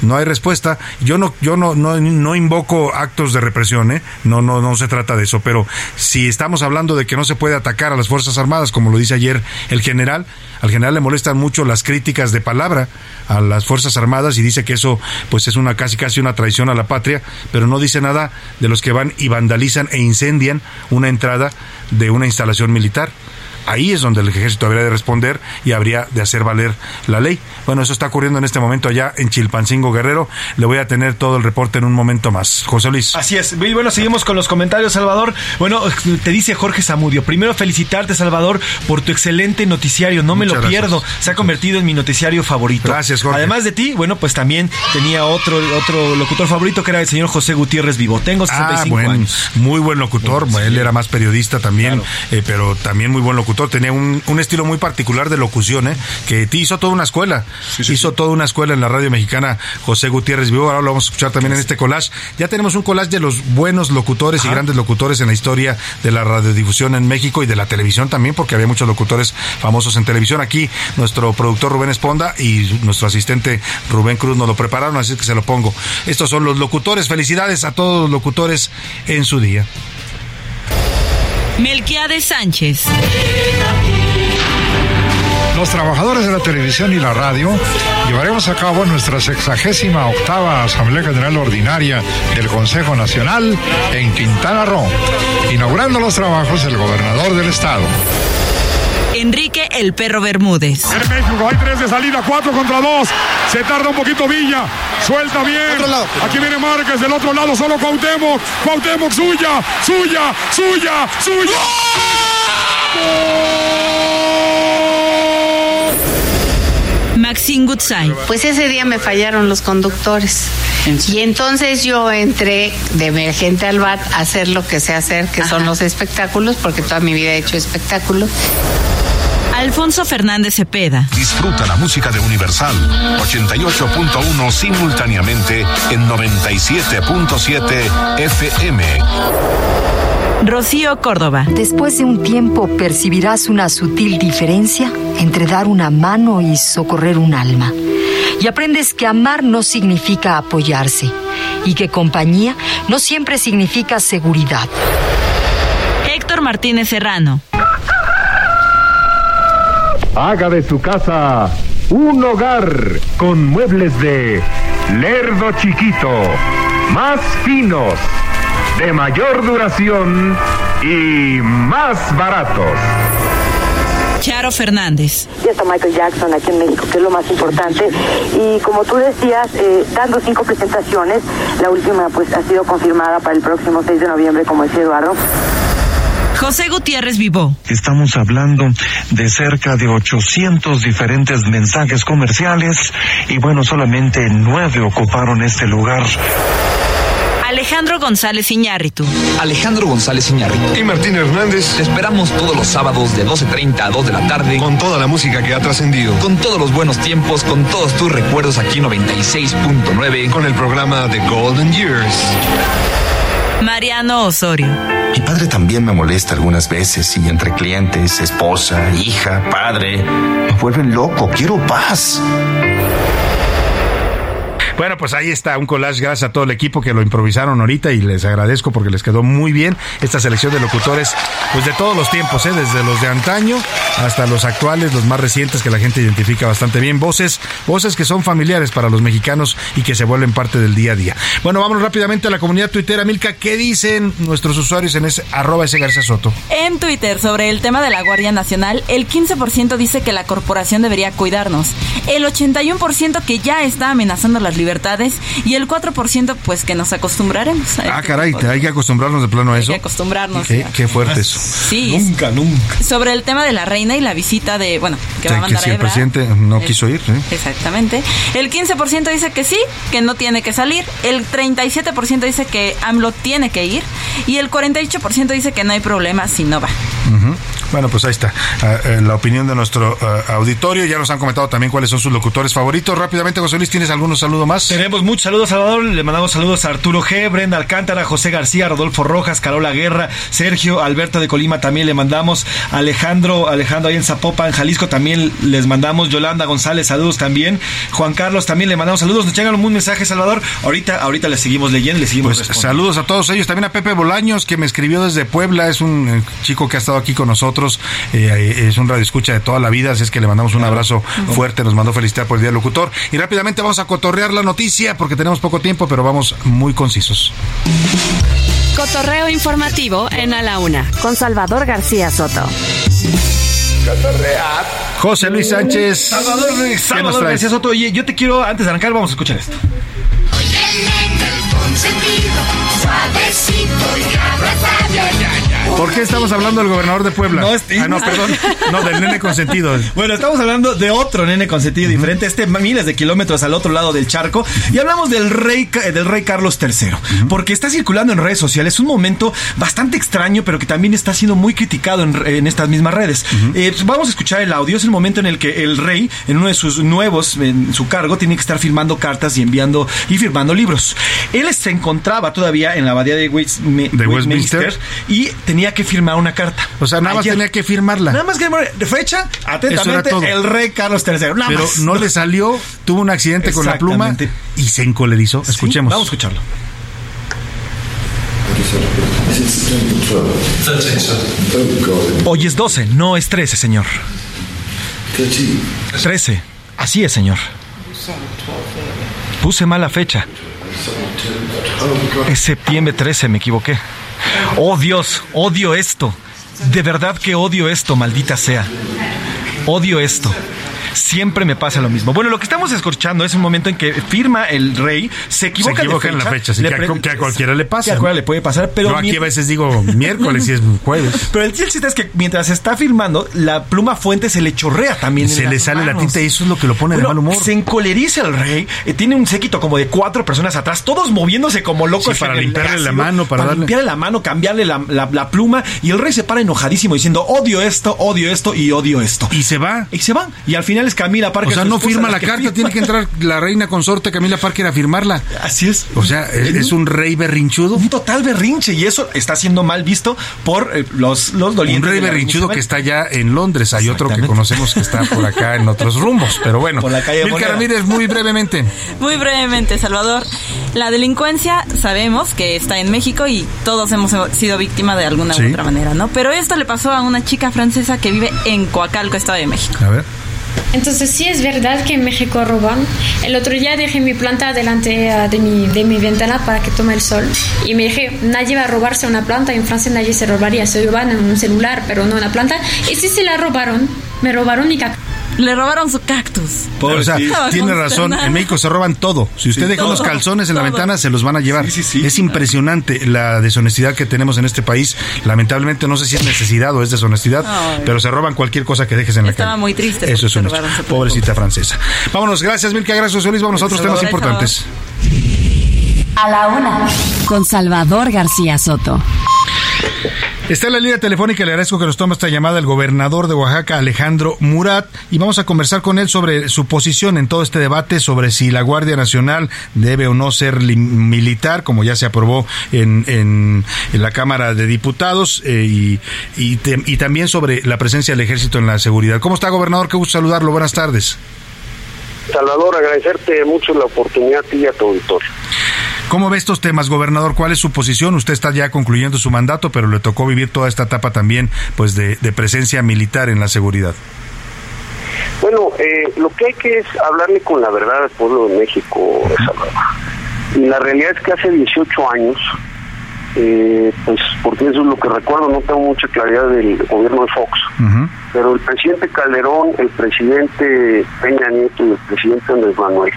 no hay respuesta. Yo no, yo no, no, no invoco actos de represión, ¿eh? No, no, no se trata de eso. Pero si estamos hablando de que no se puede atacar a las Fuerzas Armadas, como lo dice ayer el general, al general le molestan mucho las críticas de palabra a las Fuerzas Armadas y dice que eso, pues es una casi casi una traición a la patria, pero no dice nada de los que van y vandalizan e incendian una entrada de una instalación militar. Ahí es donde el ejército habría de responder y habría de hacer valer la ley. Bueno, eso está ocurriendo en este momento allá en Chilpancingo Guerrero. Le voy a tener todo el reporte en un momento más. José Luis. Así es. Y bueno, seguimos con los comentarios, Salvador. Bueno, te dice Jorge Zamudio. Primero felicitarte, Salvador, por tu excelente noticiario. No me lo pierdo. Se ha convertido en mi noticiario favorito. Gracias, Jorge. Además de ti, bueno, pues también tenía otro, otro locutor favorito que era el señor José Gutiérrez Vivo. Tengo 65 ah, años. Muy buen locutor. Él era más periodista también, eh, pero también muy buen locutor tenía un, estilo muy particular de locución, ¿eh? que hizo toda una escuela, hizo toda una escuela en la radio mexicana José Gutiérrez Vivo, ahora lo vamos a escuchar también en este collage. Ya tenemos un collage de los buenos locutores y grandes locutores en la historia de la radiodifusión en México y de la televisión también, porque había muchos locutores famosos en televisión. Aquí nuestro productor Rubén Esponda y nuestro asistente Rubén Cruz nos lo prepararon, así que se lo pongo. Estos son los locutores. Felicidades a todos los locutores en su día. Melquiades Sánchez. Los trabajadores de la televisión y la radio llevaremos a cabo nuestra sexagésima octava Asamblea General Ordinaria del Consejo Nacional en Quintana Roo, inaugurando los trabajos el gobernador del estado. Enrique el Perro Bermúdez. En México hay tres de salida, cuatro contra dos. Se tarda un poquito Villa. Suelta bien. Aquí viene Márquez, del otro lado solo Cuauhtémoc. Cuauhtémoc, suya, suya, suya, suya. Maxine Goodside. Pues ese día me fallaron los conductores. Y entonces yo entré de emergente al BAT a hacer lo que sé hacer, que son los espectáculos, porque toda mi vida he hecho espectáculos. Alfonso Fernández Cepeda. Disfruta la música de Universal 88.1 simultáneamente en 97.7 FM. Rocío Córdoba. Después de un tiempo percibirás una sutil diferencia entre dar una mano y socorrer un alma. Y aprendes que amar no significa apoyarse y que compañía no siempre significa seguridad. Héctor Martínez Serrano. Haga de su casa un hogar con muebles de Lerdo Chiquito, más finos, de mayor duración y más baratos. Charo Fernández. Ya está Michael Jackson aquí en México, que es lo más importante. Y como tú decías, eh, dando cinco presentaciones, la última pues ha sido confirmada para el próximo 6 de noviembre, como decía Eduardo. José Gutiérrez Vivó. Estamos hablando de cerca de 800 diferentes mensajes comerciales y bueno, solamente nueve ocuparon este lugar. Alejandro González Iñárritu. Alejandro González Iñárritu. Y Martín Hernández. Te esperamos todos los sábados de 12.30 a 2 de la tarde. Con toda la música que ha trascendido. Con todos los buenos tiempos, con todos tus recuerdos aquí 96.9. Con el programa The Golden Years. Mariano Osorio. Mi padre también me molesta algunas veces y entre clientes, esposa, hija, padre, me vuelven loco. Quiero paz. Bueno, pues ahí está un collage gracias a todo el equipo que lo improvisaron ahorita y les agradezco porque les quedó muy bien esta selección de locutores pues de todos los tiempos, ¿eh? desde los de antaño hasta los actuales, los más recientes que la gente identifica bastante bien, voces, voces que son familiares para los mexicanos y que se vuelven parte del día a día. Bueno, vámonos rápidamente a la comunidad tuitera, Milka, ¿qué dicen nuestros usuarios en ese arroba ese García Soto? En Twitter, sobre el tema de la Guardia Nacional, el 15% dice que la corporación debería cuidarnos, el 81% que ya está amenazando las libertades y el 4% pues que nos acostumbraremos. ah, caray, hay que acostumbrarnos de plano a eso. Hay que acostumbrarnos. Qué, fuerte eso. Sí. Nunca, nunca. Sobre el tema de la reina y la visita de, bueno, que va a mandar que si el presidente no quiso ir. Exactamente. El 15% dice que sí, que no tiene que salir. El 37% dice que AMLO tiene que ir. Y el 48% dice que no hay problema si no va. Bueno, pues ahí está ah, eh, la opinión de nuestro auditorio. Ya nos han comentado también cuáles son sus locutores favoritos. Rápidamente, José Luis, ¿tienes algunos saludos más? Tenemos muchos saludos, Salvador. Le mandamos saludos a Arturo G, Brenda Alcántara, José García, Rodolfo Rojas, Carola Guerra, Sergio, Alberto de Colima también le mandamos. Alejandro, Alejandro ahí en Zapopan, Jalisco también les mandamos. Yolanda González, saludos también. Juan Carlos también le mandamos saludos. Nos llegan un mensaje, Salvador. Ahorita, ahorita le seguimos leyendo, le seguimos pues, Saludos a todos ellos. También a Pepe Bolaños, que me escribió desde Puebla. Es un eh, chico que ha estado aquí con nosotros. Eh, es un radio escucha de toda la vida, así es que le mandamos un abrazo fuerte. Nos mandó felicitar por el Día del Locutor. Y rápidamente vamos a cotorrear la noticia porque tenemos poco tiempo, pero vamos muy concisos. Cotorreo informativo en A la Una con Salvador García Soto. José Luis Sánchez. Salvador, Salvador García Soto. Oye, yo te quiero, antes de arrancar, vamos a escuchar esto. ¿Por qué estamos hablando del gobernador de Puebla? No, ah, no, perdón. No, del nene consentido. Bueno, estamos hablando de otro nene consentido diferente, este miles de kilómetros al otro lado del charco. Y hablamos del rey, del rey Carlos III. Porque está circulando en redes sociales un momento bastante extraño, pero que también está siendo muy criticado en, estas mismas redes. Eh, pues, vamos a escuchar el audio. Es el momento en el que el rey, en uno de sus nuevos, en su cargo, tiene que estar firmando cartas y enviando y firmando libros. Él se encontraba todavía en la abadía de, Westminster, y tenía que firmar una carta. O sea, nada más tenía que firmarla. Nada más que fecha, atentamente, el rey Carlos III. Pero no le salió, tuvo un accidente con la pluma y se encolerizó. Escuchemos. Vamos a escucharlo. Hoy es 12, no es 13, señor. 13. Así es, señor. Puse mala fecha. Es septiembre 13, me equivoqué. Oh Dios, odio esto. De verdad que odio esto, maldita sea. Odio esto siempre me pasa lo mismo. Bueno, lo que estamos escuchando es un momento en que firma el rey, se equivoca, en la fecha, que, a, cualquiera le pasa. Que a cualquiera le puede pasar, pero... aquí a veces digo miércoles y es jueves. Pero el chiste es que mientras está firmando, la pluma fuente se le chorrea también. se le sale la tinta y eso es lo que lo pone de mal humor. Se encoleriza el rey, eh, tiene un séquito como de cuatro personas atrás, todos moviéndose como locos. para limpiarle la mano, para, para limpiarle la mano, cambiarle la, la, pluma y el rey se para enojadísimo diciendo odio esto, odio esto y odio esto. Y se va. Y se va. Y al final es Camila Parker no firma la carta, tiene que entrar la reina consorte Camila Parker a firmarla. Así es. O sea, es, un rey berrinchudo. Un total berrinche y eso está siendo mal visto por eh, los, los dolientes. Un rey berrinchudo que está ya en Londres. Hay otro que conocemos que está por acá en otros rumbos, pero bueno. Por la calle Ramírez, muy brevemente. Muy brevemente, Salvador. La delincuencia sabemos que está en México y todos hemos sido víctimas de alguna u otra manera, ¿no? Pero esto le pasó a una chica francesa que vive en Coacalco, Estado de México. A ver. Entonces sí es verdad que en México roban. El otro día dejé mi planta delante eh, de mi, de mi ventana para que tome el sol y me dije, nadie va a robarse una planta, en Francia nadie se robaría, se roban en un celular, pero no una planta. Y sí se la robaron, me robaron mi cactus. Le robaron su cactus. o sea, tiene razón. En México se roban todo. Si usted deja unos calzones en la ventana, se los van a llevar. es impresionante la deshonestidad que tenemos en este país. Lamentablemente, no sé si es necesidad o es deshonestidad, pero se roban cualquier cosa que dejes en la Estaba muy triste. Eso es una pobrecita francesa. Vámonos, gracias, Milka. Gracias, Luis. Vamos a otros temas importantes. A la una con Salvador García Soto. Está en la línea telefónica, le agradezco que nos tome esta llamada el gobernador de Oaxaca, Alejandro Murat, y vamos a conversar con él sobre su posición en todo este debate sobre si la Guardia Nacional debe o no ser militar, como ya se aprobó en, en, la Cámara de Diputados, eh, y, y, también sobre la presencia del ejército en la seguridad. ¿Cómo está, gobernador? Qué gusto saludarlo. Buenas tardes. Salvador, agradecerte mucho la oportunidad a ti y a tu auditorio. ¿Cómo ve estos temas, gobernador? ¿Cuál es su posición? Usted está ya concluyendo su mandato, pero le tocó vivir toda esta etapa también, pues, de, presencia militar en la seguridad. Bueno, eh, lo que hay que es hablarle con la verdad al pueblo de México, Salvador. Y la realidad es que hace 18 años, eh, pues porque eso es lo que recuerdo, no tengo mucha claridad del gobierno de Fox, pero el presidente Calderón, el presidente Peña Nieto y el presidente Andrés Manuel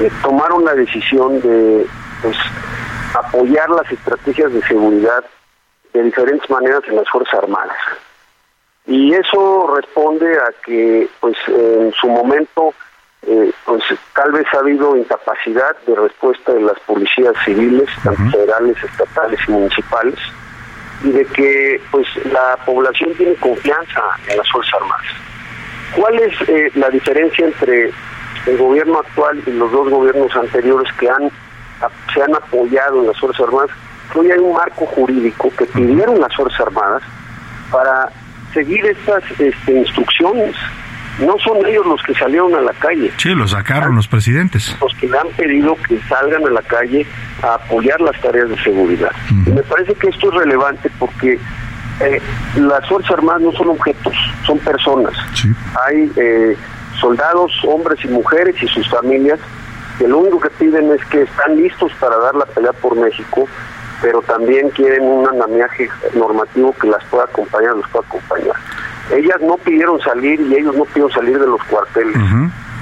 eh, tomaron la decisión de pues apoyar las estrategias de seguridad de diferentes maneras en las Fuerzas Armadas. Y eso responde a que pues en su momento eh, pues tal vez ha habido incapacidad de respuesta de las policías civiles, tanto federales, estatales y municipales, y de que pues la población tiene confianza en las Fuerzas Armadas. ¿Cuál es eh, la diferencia entre el gobierno actual y los dos gobiernos anteriores que han se han apoyado en las Fuerzas Armadas, hoy hay un marco jurídico que pidieron las Fuerzas Armadas para seguir estas este, instrucciones. No son ellos los que salieron a la calle. Sí, lo sacaron los presidentes. Los que le han pedido que salgan a la calle a apoyar las tareas de seguridad. y me parece que esto es relevante porque eh, las Fuerzas Armadas no son objetos, son personas. Hay eh, soldados, hombres y mujeres y sus familias que lo único que piden es que están listos para dar la pelea por México, pero también quieren un andamiaje normativo que las pueda acompañar, los pueda acompañar. Ellas no pidieron salir y ellos no pidieron salir de los cuarteles,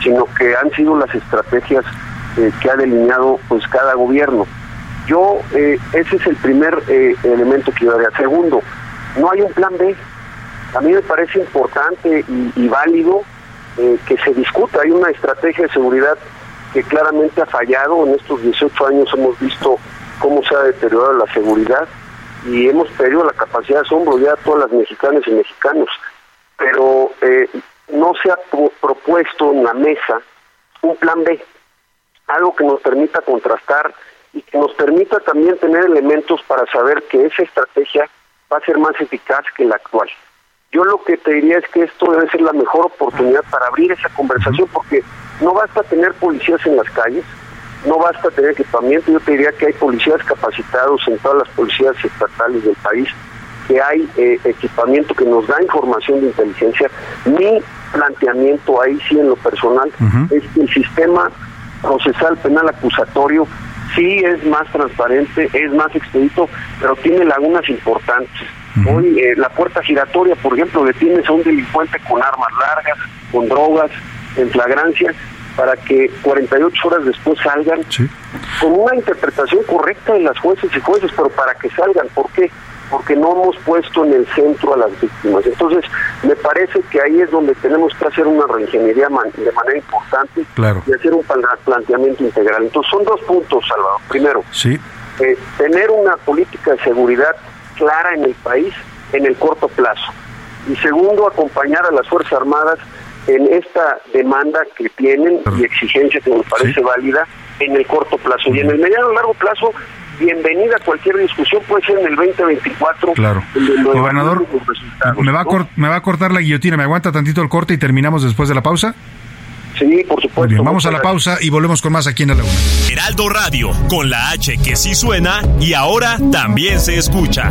sino que han sido las estrategias eh, que ha delineado pues cada gobierno. Yo, eh, ese es el primer eh, elemento que yo haría. Segundo, no hay un plan B. A mí me parece importante y, y válido que se discuta. Hay una estrategia de seguridad que claramente ha fallado. En estos 18 años hemos visto cómo se ha deteriorado la seguridad y hemos perdido la capacidad de asombro ya a todas las mexicanas y mexicanos. Pero eh, no se ha propuesto en la mesa un plan B, algo que nos permita contrastar y que nos permita también tener elementos para saber que esa estrategia va a ser más eficaz que la actual. Yo lo que te diría es que esto debe ser la mejor oportunidad para abrir esa conversación porque no basta tener policías en las calles, no basta tener equipamiento, yo te diría que hay policías capacitados en todas las policías estatales del país, que hay eh, equipamiento que nos da información de inteligencia. Mi planteamiento ahí sí en lo personal es que el sistema procesal penal acusatorio sí es más transparente, es más expedito, pero tiene lagunas importantes. Hoy eh, la puerta giratoria, por ejemplo, detienes a un delincuente con armas largas, con drogas, en flagrancia, para que 48 horas después salgan con una interpretación correcta de las jueces y jueces, pero para que salgan. ¿Por qué? Porque no hemos puesto en el centro a las víctimas. Entonces, me parece que ahí es donde tenemos que hacer una reingeniería de manera importante y hacer un planteamiento integral. Entonces, son dos puntos, Salvador. Primero, sí. Eh, tener una política de seguridad clara en el país en el corto plazo. Y segundo, acompañar a las Fuerzas Armadas en esta demanda que tienen y exigencia que me parece válida en el corto plazo. Y en el mediano y largo plazo, bienvenida a cualquier discusión, puede ser en el 2024. Claro. Gobernador, ¿me va, a ¿me va a cortar la guillotina? ¿Me aguanta tantito el corte y terminamos después de la pausa? Sí, por supuesto. vamos a la pausa y volvemos con más aquí en la Heraldo Radio, con la H que sí suena y ahora también se escucha.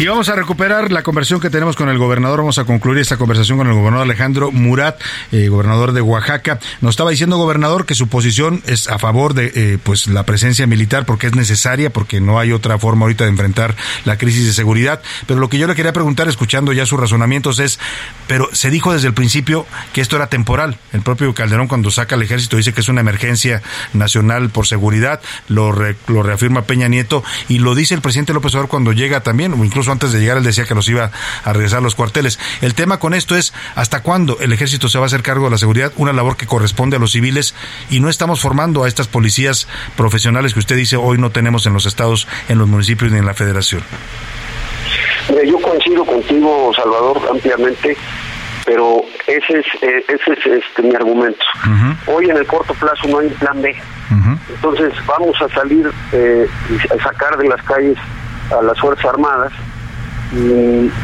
Y vamos a recuperar la conversación que tenemos con el gobernador. Vamos a concluir esta conversación con el gobernador Alejandro Murat, eh, gobernador de Oaxaca. Nos estaba diciendo, gobernador, que su posición es a favor de eh, pues la presencia militar porque es necesaria, porque no hay otra forma ahorita de enfrentar la crisis de seguridad. Pero lo que yo le quería preguntar, escuchando ya sus razonamientos, es, pero se dijo desde el principio que esto era temporal. El propio Calderón cuando saca al ejército dice que es una emergencia nacional por seguridad, lo, lo reafirma Peña Nieto y lo dice el presidente López Obrador cuando llega también, o incluso antes de llegar él decía que los iba a regresar a los cuarteles. El tema con esto es hasta cuándo el ejército se va a hacer cargo de la seguridad, una labor que corresponde a los civiles y no estamos formando a estas policías profesionales que usted dice hoy no tenemos en los estados, en los municipios ni en la federación. yo coincido contigo, Salvador, ampliamente, pero ese es, eh, ese es este, mi argumento. Hoy en el corto plazo no hay plan B. Entonces vamos a salir eh, y a sacar de las calles a las Fuerzas Armadas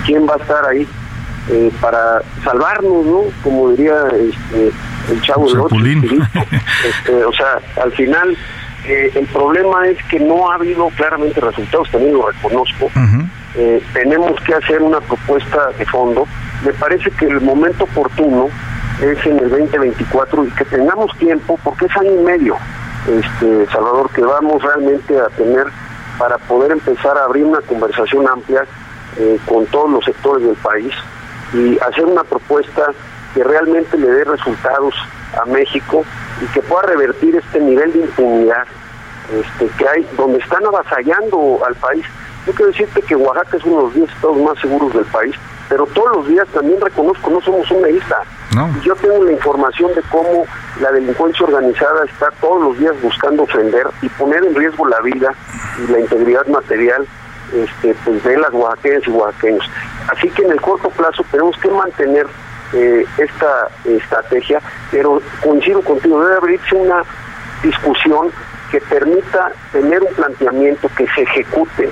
quién va a estar ahí eh, para salvarnos, ¿no? Como diría este, el chavo del este, O sea, al final eh, el problema es que no ha habido claramente resultados, también lo reconozco. Eh, tenemos que hacer una propuesta de fondo. Me parece que el momento oportuno es en el 2024 y que tengamos tiempo, porque es año y medio, este Salvador, que vamos realmente a tener para poder empezar a abrir una conversación amplia eh, con todos los sectores del país y hacer una propuesta que realmente le dé resultados a México y que pueda revertir este nivel de impunidad este, que hay, donde están avasallando al país. Yo quiero decirte que Oaxaca es uno de los 10 estados más seguros del país, pero todos los días también reconozco, no somos una isla. Yo tengo la información de cómo la delincuencia organizada está todos los días buscando ofender y poner en riesgo la vida y la integridad material este, pues de las oaxaqueñas y oaxaqueños. Así que en el corto plazo tenemos que mantener eh, esta estrategia, pero coincido contigo, debe abrirse una discusión que permita tener un planteamiento que se ejecute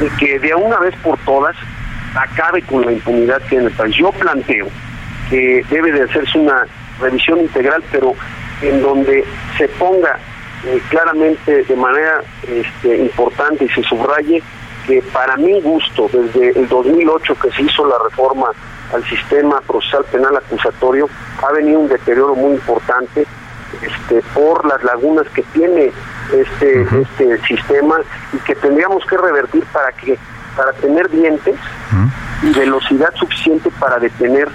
y que de una vez por todas acabe con la impunidad que en el país. Yo planteo que debe de hacerse una revisión integral, pero en donde se ponga eh, claramente de manera este, importante y se subraye que para mi gusto, desde el 2008 que se hizo la reforma al sistema procesal penal acusatorio, ha venido un deterioro muy importante este, por las lagunas que tiene este, este sistema y que tendríamos que revertir para que para tener dientes y velocidad suficiente para detener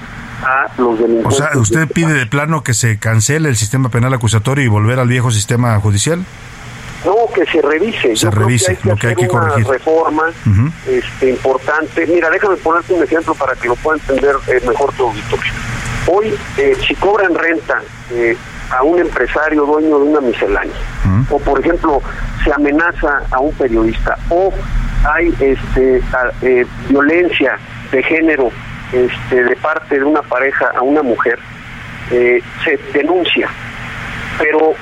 a los delincuentes. O sea, ¿usted pide de plano que se cancele el sistema penal acusatorio y volver al viejo sistema judicial? No, que se revise. Se revise que hay que, lo que hay que Una reforma este, importante. Mira, déjame ponerte un ejemplo para que lo pueda entender eh, mejor tu auditorio. Hoy, eh, si cobran renta eh, a un empresario dueño de una miscelánea, o por ejemplo, se amenaza a un periodista, o hay este, violencia de género este, de parte de una pareja a una mujer, se denuncia. Pero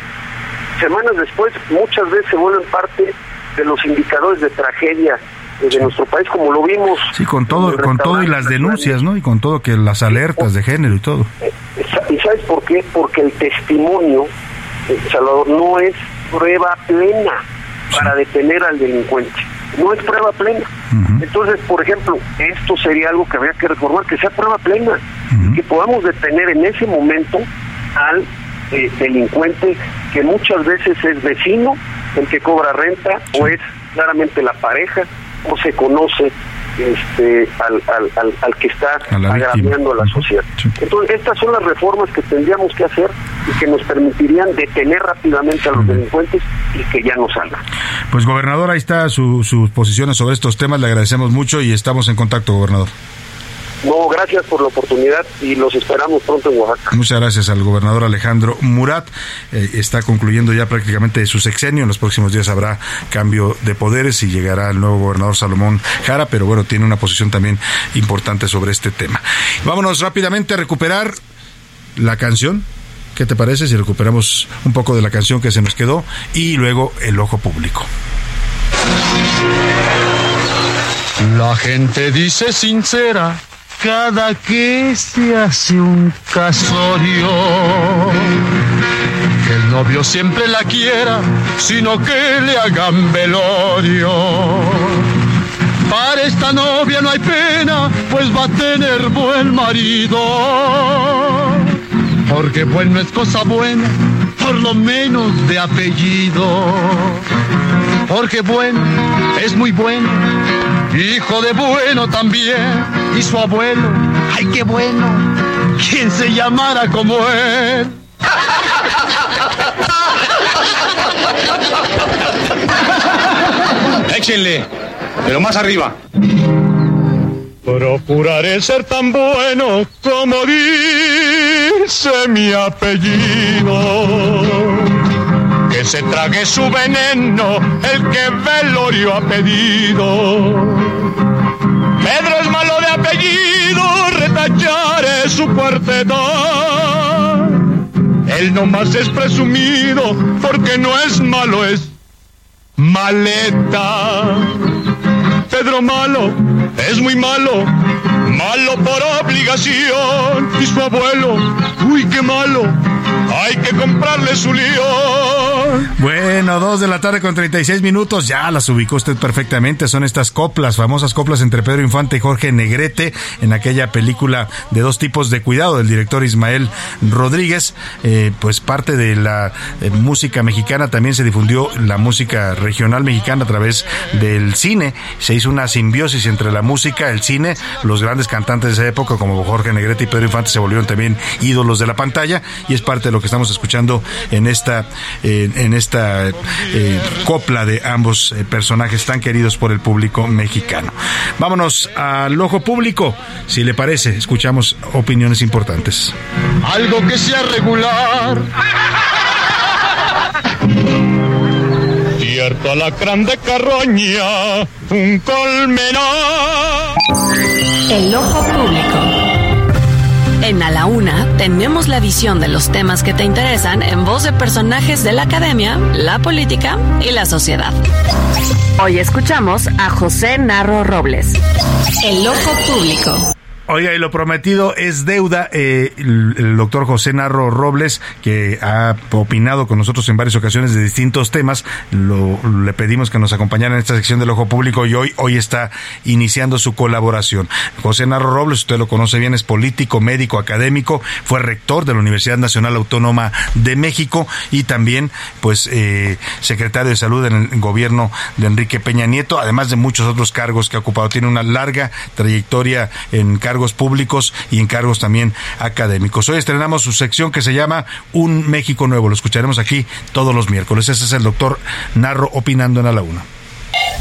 semanas después muchas veces se vuelven parte de los indicadores de tragedia de nuestro país como lo vimos sí con todo con todo y las denuncias no y con todo que las alertas de género y todo. Eh, y sabes por qué porque el testimonio eh, Salvador no es prueba plena para detener al delincuente. No es prueba plena. Entonces por ejemplo esto sería algo que habría que reformar que sea prueba plena que podamos detener en ese momento al eh, delincuente que muchas veces es vecino el que cobra renta o es claramente la pareja o se conoce este al, al, al, que está agraviando a la sociedad. Entonces, estas son las reformas que tendríamos que hacer y que nos permitirían detener rápidamente a los delincuentes y que ya no salgan. Pues, gobernador, ahí está sus posiciones sobre estos temas. Le agradecemos mucho y estamos en contacto, gobernador. No, gracias por la oportunidad y los esperamos pronto en Oaxaca. Muchas gracias al gobernador Alejandro Murat. Eh, está concluyendo ya prácticamente su sexenio. En los próximos días habrá cambio de poderes y llegará el nuevo gobernador Salomón Jara, pero bueno, tiene una posición también importante sobre este tema. Vámonos rápidamente a recuperar la canción. ¿Qué te parece si recuperamos un poco de la canción que se nos quedó y luego el ojo público? La gente dice sincera cada que se hace un casorio. Que el novio siempre la quiera, sino que le hagan velorio. Para esta novia no hay pena, pues va a tener buen marido. Porque bueno es cosa buena, por lo menos de apellido. Porque bueno es muy bueno, hijo de bueno también, y su abuelo, ay qué bueno, quien se llamara como él. Échenle, pero más arriba. Procuraré ser tan bueno como dice mi apellido. Que se trague su veneno el que Velorio ha pedido. Pedro es malo de apellido, retacharé su cuarteta. Él nomás es presumido porque no es malo, es maleta. Pedro malo es muy malo, malo por obligación. Y su abuelo, uy, qué malo, hay que comprarle su león. Bueno, dos de la tarde con 36 minutos, ya las ubicó usted perfectamente. Son estas coplas, famosas coplas entre Pedro Infante y Jorge Negrete en aquella película de dos tipos de cuidado del director Ismael Rodríguez. Eh, pues parte de la eh, música mexicana también se difundió la música regional mexicana a través del cine. Se hizo una simbiosis entre la música, el cine, los grandes cantantes de esa época como Jorge Negrete y Pedro Infante se volvieron también ídolos de la pantalla y es parte de lo que estamos escuchando en esta eh, en esta eh, copla de ambos eh, personajes tan queridos por el público mexicano. Vámonos al ojo público, si le parece, escuchamos opiniones importantes. Algo que sea regular. Cierto alacrán de carroña, un colmenar. El ojo público. En A la Una tenemos la visión de los temas que te interesan en voz de personajes de la academia, la política y la sociedad. Hoy escuchamos a José Narro Robles. El ojo público. Oiga, y lo prometido es deuda. Eh, el, doctor José Narro Robles, que ha opinado con nosotros en varias ocasiones de distintos temas, lo, le pedimos que nos acompañara en esta sección del Ojo Público y hoy, hoy está iniciando su colaboración. José Narro Robles, usted lo conoce bien, es político, médico, académico, fue rector de la Universidad Nacional Autónoma de México y también, pues, eh, secretario de Salud en el gobierno de Enrique Peña Nieto, además de muchos otros cargos que ha ocupado. Tiene una larga trayectoria en cargos públicos y en cargos también académicos. Hoy estrenamos su sección que se llama Un México Nuevo. Lo escucharemos aquí todos los miércoles. Ese es el doctor Narro opinando en a la una.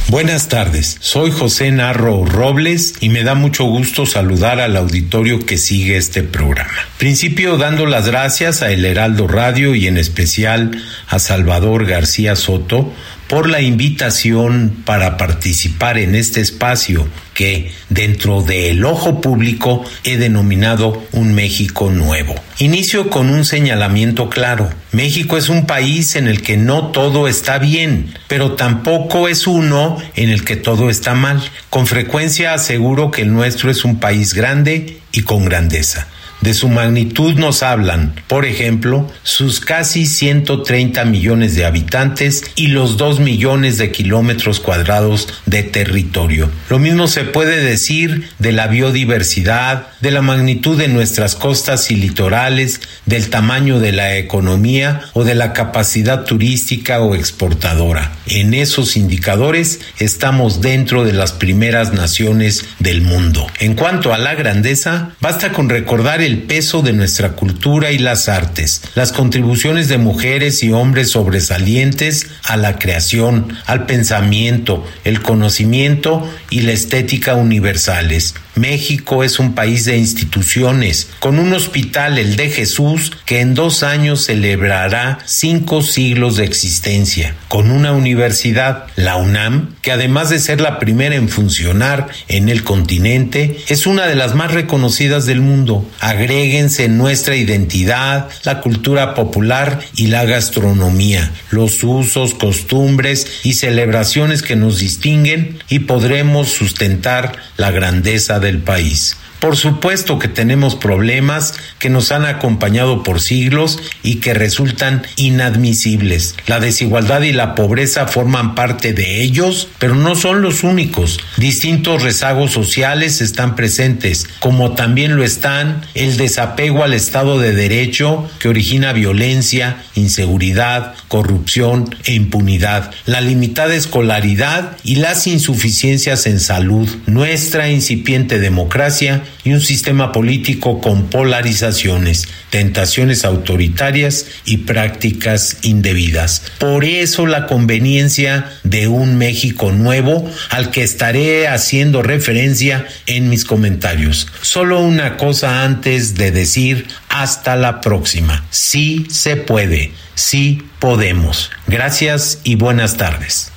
Buenas tardes, soy José Narro Robles y me da mucho gusto saludar al auditorio que sigue este programa. Principio dando las gracias a El Heraldo Radio y en especial a Salvador García Soto por la invitación para participar en este espacio que dentro del ojo público he denominado un México nuevo. Inicio con un señalamiento claro. México es un país en el que no todo está bien, pero tampoco es uno en el que todo está mal. Con frecuencia aseguro que el nuestro es un país grande y con grandeza. De su magnitud nos hablan, por ejemplo, sus casi 130 millones de habitantes y los 2 millones de kilómetros cuadrados de territorio. Lo mismo se puede decir de la biodiversidad, de la magnitud de nuestras costas y litorales, del tamaño de la economía o de la capacidad turística o exportadora. En esos indicadores estamos dentro de las primeras naciones del mundo. En cuanto a la grandeza, basta con recordar el peso de nuestra cultura y las artes, las contribuciones de mujeres y hombres sobresalientes a la creación, al pensamiento, el conocimiento y la estética universales. México es un país de instituciones, con un hospital, el de Jesús, que en dos años celebrará cinco siglos de existencia, con una universidad, la UNAM, que además de ser la primera en funcionar en el continente, es una de las más reconocidas del mundo. Agréguense nuestra identidad, la cultura popular y la gastronomía, los usos, costumbres y celebraciones que nos distinguen y podremos sustentar la grandeza del país. Por supuesto que tenemos problemas que nos han acompañado por siglos y que resultan inadmisibles. La desigualdad y la pobreza forman parte de ellos, pero no son los únicos. Distintos rezagos sociales están presentes, como también lo están el desapego al Estado de Derecho que origina violencia, inseguridad, corrupción e impunidad, la limitada escolaridad y las insuficiencias en salud, nuestra incipiente democracia y un sistema político con polarizaciones, tentaciones autoritarias y prácticas indebidas. Por eso la conveniencia de un México nuevo al que estaré haciendo referencia en mis comentarios. Solo una cosa antes de decir hasta la próxima. Sí se puede, sí podemos. Gracias y buenas tardes.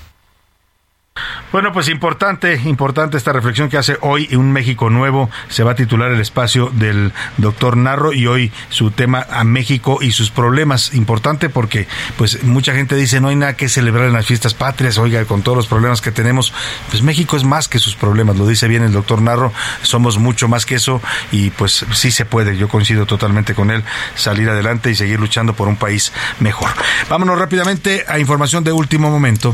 Bueno, pues importante, importante esta reflexión que hace hoy un México nuevo. Se va a titular el espacio del doctor Narro y hoy su tema a México y sus problemas. Importante porque pues mucha gente dice no hay nada que celebrar en las fiestas patrias. Oiga, con todos los problemas que tenemos, pues México es más que sus problemas. Lo dice bien el doctor Narro. Somos mucho más que eso y pues sí se puede. Yo coincido totalmente con él. Salir adelante y seguir luchando por un país mejor. Vámonos rápidamente a información de último momento.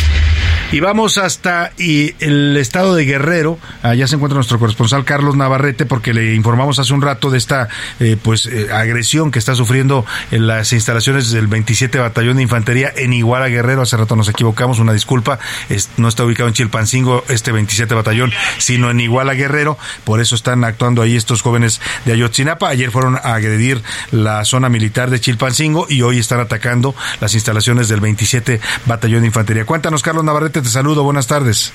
Y vamos hasta y el estado de Guerrero. Allá se encuentra nuestro corresponsal Carlos Navarrete porque le informamos hace un rato de esta eh, pues eh, agresión que está sufriendo en las instalaciones del 27 Batallón de Infantería en Iguala Guerrero. Hace rato nos equivocamos, una disculpa. no está ubicado en Chilpancingo este 27 Batallón, sino en Iguala Guerrero. Por eso están actuando ahí estos jóvenes de Ayotzinapa. Ayer fueron a agredir la zona militar de Chilpancingo y hoy están atacando las instalaciones del 27 Batallón de Infantería. Cuéntanos, Carlos Navarrete te saludo, buenas tardes.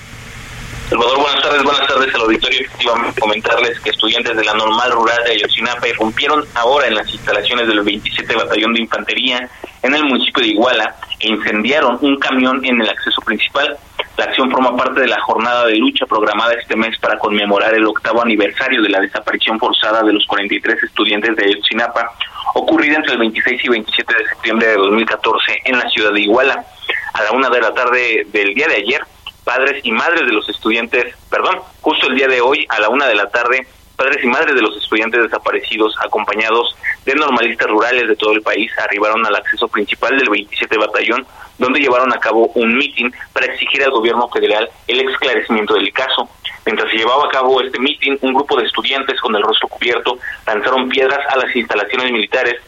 Salvador, buenas tardes, buenas tardes al auditorio. Efectivamente, comentarles que estudiantes de la normal rural de Ayotzinapa irrumpieron ahora en las instalaciones del 27 Batallón de Infantería en el municipio de Iguala e incendiaron un camión en el acceso principal. La acción forma parte de la jornada de lucha programada este mes para conmemorar el octavo aniversario de la desaparición forzada de los 43 estudiantes de Ayotzinapa, ocurrida entre el 26 y 27 de septiembre de 2014 en la ciudad de Iguala a la una de la tarde del día de ayer, padres y madres de los estudiantes, perdón, justo el día de hoy, a la una de la tarde, padres y madres de los estudiantes desaparecidos, acompañados de normalistas rurales de todo el país, arribaron al acceso principal del 27 Batallón, donde llevaron a cabo un mitin para exigir al gobierno federal el esclarecimiento del caso. Mientras se llevaba a cabo este mitin, un grupo de estudiantes con el rostro cubierto lanzaron piedras a las instalaciones militares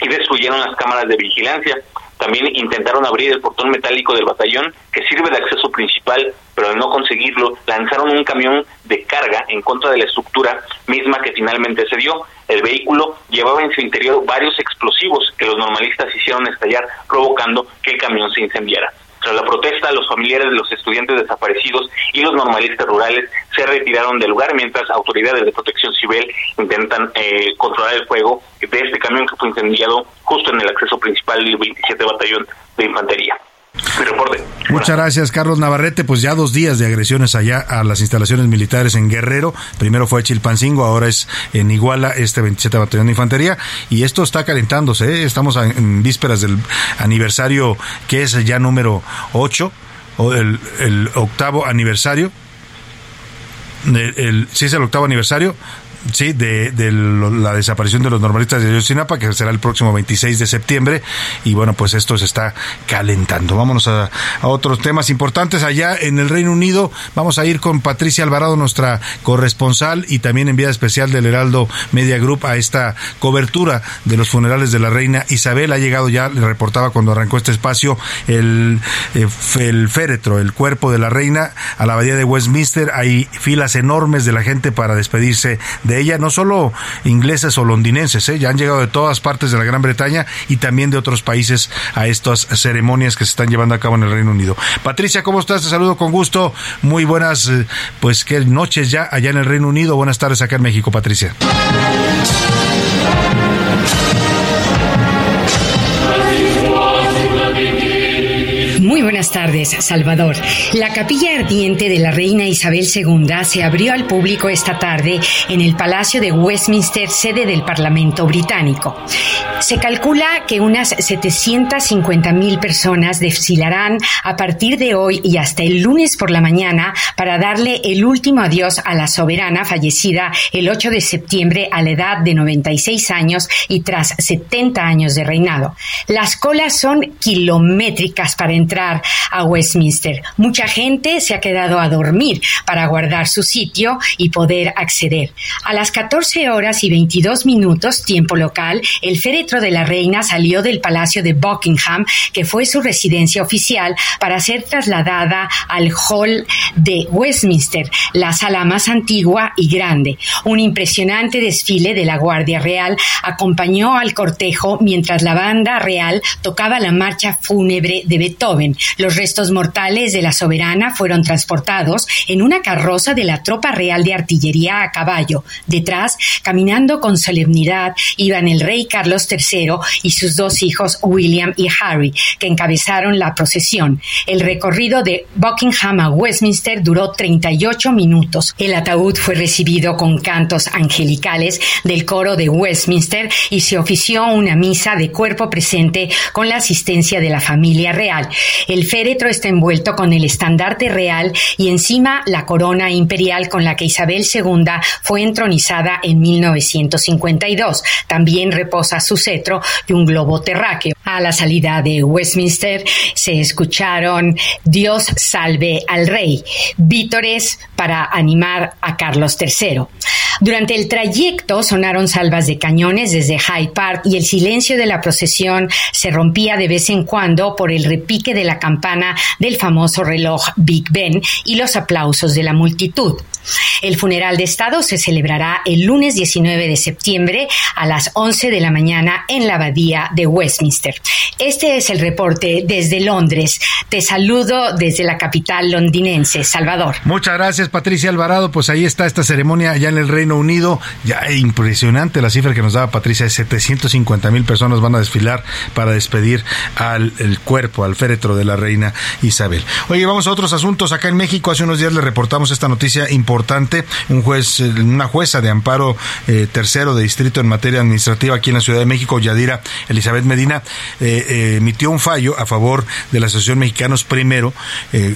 y destruyeron las cámaras de vigilancia. También intentaron abrir el portón metálico del batallón, que sirve de acceso principal, pero al no conseguirlo, lanzaron un camión de carga en contra de la estructura misma que finalmente se dio. El vehículo llevaba en su interior varios explosivos que los normalistas hicieron estallar, provocando que el camión se incendiara. Tras la protesta, los familiares de los estudiantes desaparecidos y los normalistas rurales se retiraron del lugar mientras autoridades de protección civil intentan eh, controlar el fuego de este camión que fue incendiado justo en el acceso principal del 27 Batallón de Infantería. Muchas gracias, Carlos Navarrete. Pues ya dos días de agresiones allá a las instalaciones militares en Guerrero. Primero fue Chilpancingo, ahora es en Iguala, este 27 Batallón de Infantería. Y esto está calentándose. ¿eh? Estamos en vísperas del aniversario que es ya número 8, o el, el octavo aniversario. El, sí, es el octavo aniversario sí, de, la desaparición de los normalistas de Ayotzinapa, que será el próximo 26 de septiembre. Y bueno, pues esto se está calentando. Vámonos a, otros temas importantes. Allá en el Reino Unido vamos a ir con Patricia Alvarado, nuestra corresponsal y también enviada especial del Heraldo Media Group a esta cobertura de los funerales de la reina Isabel. Ha llegado ya, le reportaba cuando arrancó este espacio, el, eh, el féretro, el cuerpo de la reina a la abadía de Westminster. Hay filas enormes de la gente para despedirse de ella, no solo ingleses o londinenses, ¿eh? ya han llegado de todas partes de la Gran Bretaña y también de otros países a estas ceremonias que se están llevando a cabo en el Reino Unido. Patricia, ¿cómo estás? Te saludo con gusto. Muy buenas, eh, pues qué noches ya allá en el Reino Unido. Buenas tardes acá en México, Patricia. Buenas tardes, Salvador. La capilla ardiente de la reina Isabel II se abrió al público esta tarde en el Palacio de Westminster, sede del Parlamento británico. Se calcula que unas 750 mil personas desfilarán a partir de hoy y hasta el lunes por la mañana para darle el último adiós a la soberana fallecida el 8 de septiembre a la edad de 96 años y tras 70 años de reinado. Las colas son kilométricas para entrar a Westminster. Mucha gente se ha quedado a dormir para guardar su sitio y poder acceder. A las 14 horas y 22 minutos, tiempo local, el féretro de la reina salió del Palacio de Buckingham, que fue su residencia oficial, para ser trasladada al Hall de Westminster, la sala más antigua y grande. Un impresionante desfile de la Guardia Real acompañó al cortejo mientras la banda real tocaba la marcha fúnebre de Beethoven. Los restos mortales de la soberana fueron transportados en una carroza de la tropa real de artillería a caballo. Detrás, caminando con solemnidad, iban el rey Carlos III y sus dos hijos William y Harry, que encabezaron la procesión. El recorrido de Buckingham a Westminster duró 38 minutos. El ataúd fue recibido con cantos angelicales del coro de Westminster y se ofició una misa de cuerpo presente con la asistencia de la familia real. El féretro está envuelto con el estandarte real y encima la corona imperial con la que Isabel II fue entronizada en 1952. También reposa su cetro y un globo terráqueo. A la salida de Westminster se escucharon Dios salve al rey, vítores para animar a Carlos III. Durante el trayecto sonaron salvas de cañones desde Hyde Park y el silencio de la procesión se rompía de vez en cuando por el repique de la campana del famoso reloj Big Ben y los aplausos de la multitud. El funeral de Estado se celebrará el lunes 19 de septiembre a las 11 de la mañana en la abadía de Westminster. Este es el reporte desde Londres. Te saludo desde la capital londinense, Salvador. Muchas gracias, Patricia Alvarado. Pues ahí está esta ceremonia allá en el Reino Unido. Ya impresionante la cifra que nos daba Patricia. 750 mil personas van a desfilar para despedir al cuerpo, al féretro de la reina Isabel. Oye, vamos a otros asuntos. Acá en México hace unos días le reportamos esta noticia importante. Un juez, una jueza de amparo eh, tercero de distrito en materia administrativa aquí en la Ciudad de México, Yadira Elizabeth Medina, eh, eh, emitió un fallo a favor de la Asociación Mexicanos Primero,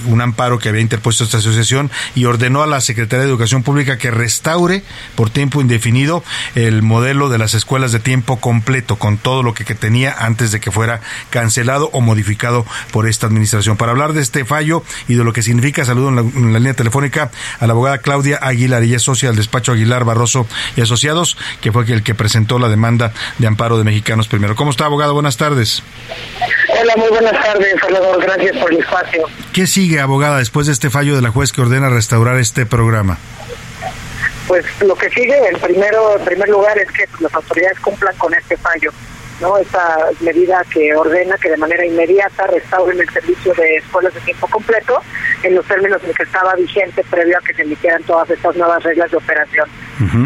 un amparo que había interpuesto esta asociación y ordenó a la Secretaría de Educación Pública que restaure por tiempo indefinido el modelo de las escuelas de tiempo completo con todo lo que, que tenía antes de que fuera cancelado o modificado por esta administración. Para hablar de este fallo y de lo que significa, saludo en la, en la línea telefónica a la abogada Claudia Aguilar, ella es socia del despacho Aguilar Barroso y Asociados, que fue el que presentó la demanda de amparo de Mexicanos Primero. ¿Cómo está, abogado? Buenas tardes. Hola, muy buenas tardes, Salvador. Gracias por el espacio. ¿Qué sigue, abogada, después de este fallo de la juez que ordena restaurar este programa? Pues lo que sigue, en, primero, en primer lugar, es que las autoridades cumplan con este fallo. ¿no? Esta medida que ordena que de manera inmediata restauren el servicio de escuelas de tiempo completo en los términos en que estaba vigente previo a que se emitieran todas estas nuevas reglas de operación.